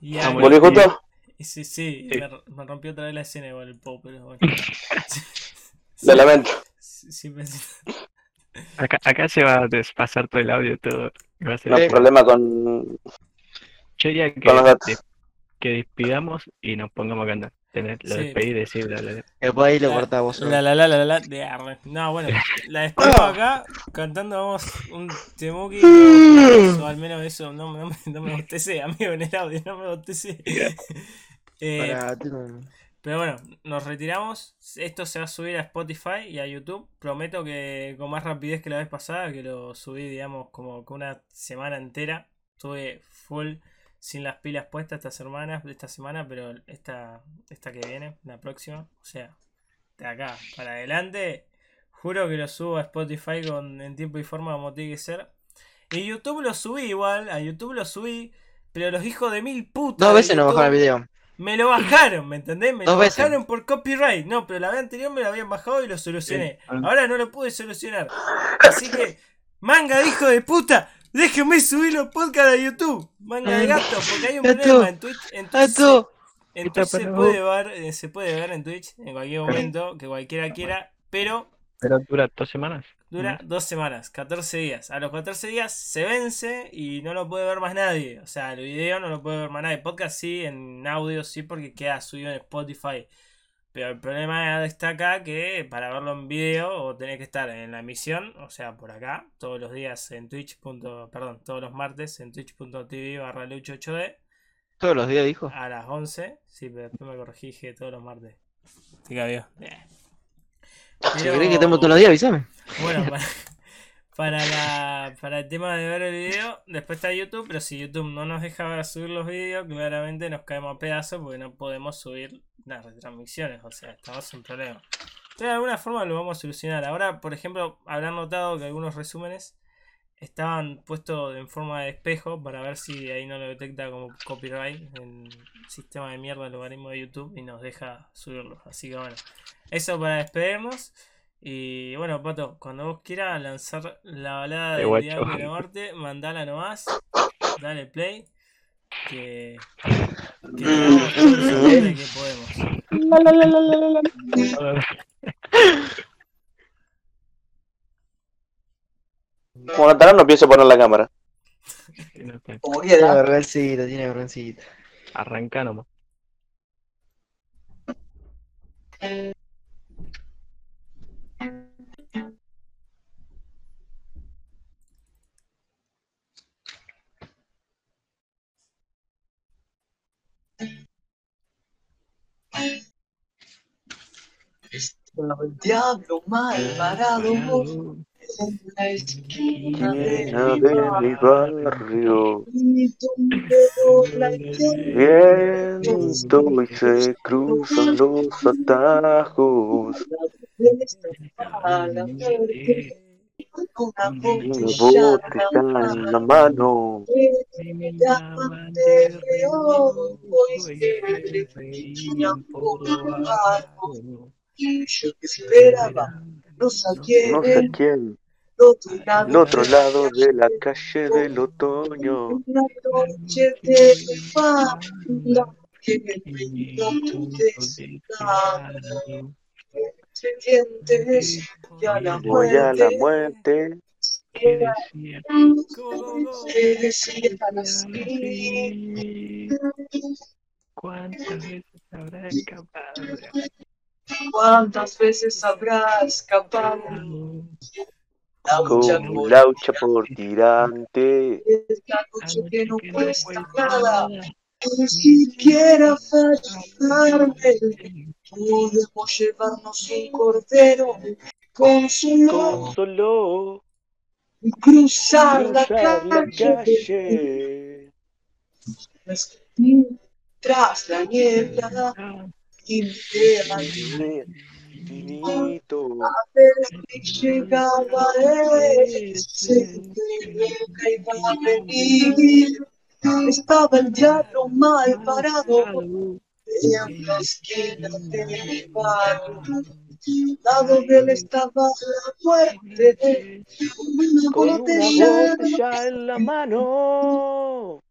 Y
¿Volví justo?
sí, sí,
Sí.
Me, me rompió otra vez la escena igual el Pau, pero bueno.
Lo lamento.
Sí, sí, pensé-
Acá, acá se va a despasar todo el audio, todo. y va a ser-
No hay problema con.
Yo diría que,
Con los datos.
de- que despidamos y nos pongamos a cantar. Tener, lo
Sí.
despedí y decir, la, la, la.
Después ahí lo
La-
cortamos.
La la la la la la de arre. No, bueno, la despedimos acá cantando vamos un temuki o al menos eso, no, no, me- no me bostecé, amigo, en el audio, no me bostecé. Eh, Pero bueno, nos retiramos. Esto se va a subir a Spotify y a YouTube. Prometo que con más rapidez que la vez pasada, que lo subí, digamos, como que una semana entera. Estuve full sin las pilas puestas esta semana, esta semana, pero esta, esta que viene, la próxima, o sea, de acá para adelante, juro que lo subo a Spotify con, en tiempo y forma como tiene que ser. Y YouTube lo subí igual, a YouTube lo subí, pero los hijos de mil putas.
Dos veces nos bajaron el video.
me lo bajaron, ¿me entendés? Me
Dos
lo
veces.
bajaron por copyright. No, pero la vez anterior me lo habían bajado y lo solucioné. Ahora no lo pude solucionar. Así que, manga de hijo de puta, déjenme subir los podcasts a YouTube. Manga de gato, porque hay un
Gato.
problema en Twitch. En Twitch, se- puede ver, eh, se puede ver en Twitch en cualquier momento que cualquiera quiera, pero
Pero dura dos semanas.
Dura dos semanas, 14 días. A los 14 días se vence y no lo puede ver más nadie. O sea, el video no lo puede ver más nadie. Podcast sí, en audio sí, porque queda subido en Spotify. Pero el problema está acá que para verlo en video o tenés que estar en la emisión, o sea, por acá, todos los días en Twitch. punto- perdón, todos los martes en twitch.tv barra lucho8d.
Todos los días dijo.
a las 11. Sí, pero después me corregí todos los martes. Así que adiós.
Si querés que estemos todos los días, avísame.
Bueno, para, para, la, para el tema de ver el video, después está YouTube, pero si YouTube no nos deja subir los videos, claramente nos caemos a pedazos porque no podemos subir las retransmisiones, o sea, estamos en problema. Pero de alguna forma lo vamos a solucionar. Ahora, por ejemplo, habrán notado que algunos resúmenes estaban puestos en forma de espejo para ver si ahí no lo detecta como copyright el sistema de mierda del logaritmo de YouTube y nos deja subirlos. Así que bueno, eso para despedirnos. Y bueno, Pato, cuando vos quieras lanzar la balada
De
del. Diablo de la Muerte, mandala nomás, dale play, que, que soporte que podemos.
Como cantarán no pienso poner la cámara.
Como
Tiene
quiera.
vergüencita, tiene vergüencita.
Arranca nomás.
El diablo mal parado en la esquina de
de mi barrio,
mi donde la
viento y se cruzan los atajos.
una botella
en la mano,
y
yo que esperaba no sabía
no sé quién,
del otro lado
al otro lado de la calle del otoño.
una noche de fanda que me tu descaro entre dientes y a la
Voy a la
muerte
Que
decían así.
¿Cuántas veces habrá escapado?
Cuántas veces habrá escapado la lucha
con
por
la lucha por tirante.
esta noche que no cuesta nada. ni siquiera fallarme podemos llevarnos un cordero con solo
Con solo
cruzar la
cruzar la
calle.
calle.
tras la niebla
Infinito.
llegaba ese que iba a venir estaba el diablo mal parado lado de él estaba la muerte una
Con una
botella
botella en la mano.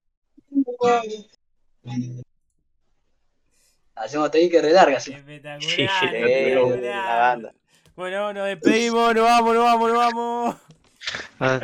Hacemos hasta ahí que relarga, sí.
Espectacular,
Sí,
espectacular.
la banda.
Bueno, nos despedimos, nos vamos, nos vamos, nos vamos.
Ah,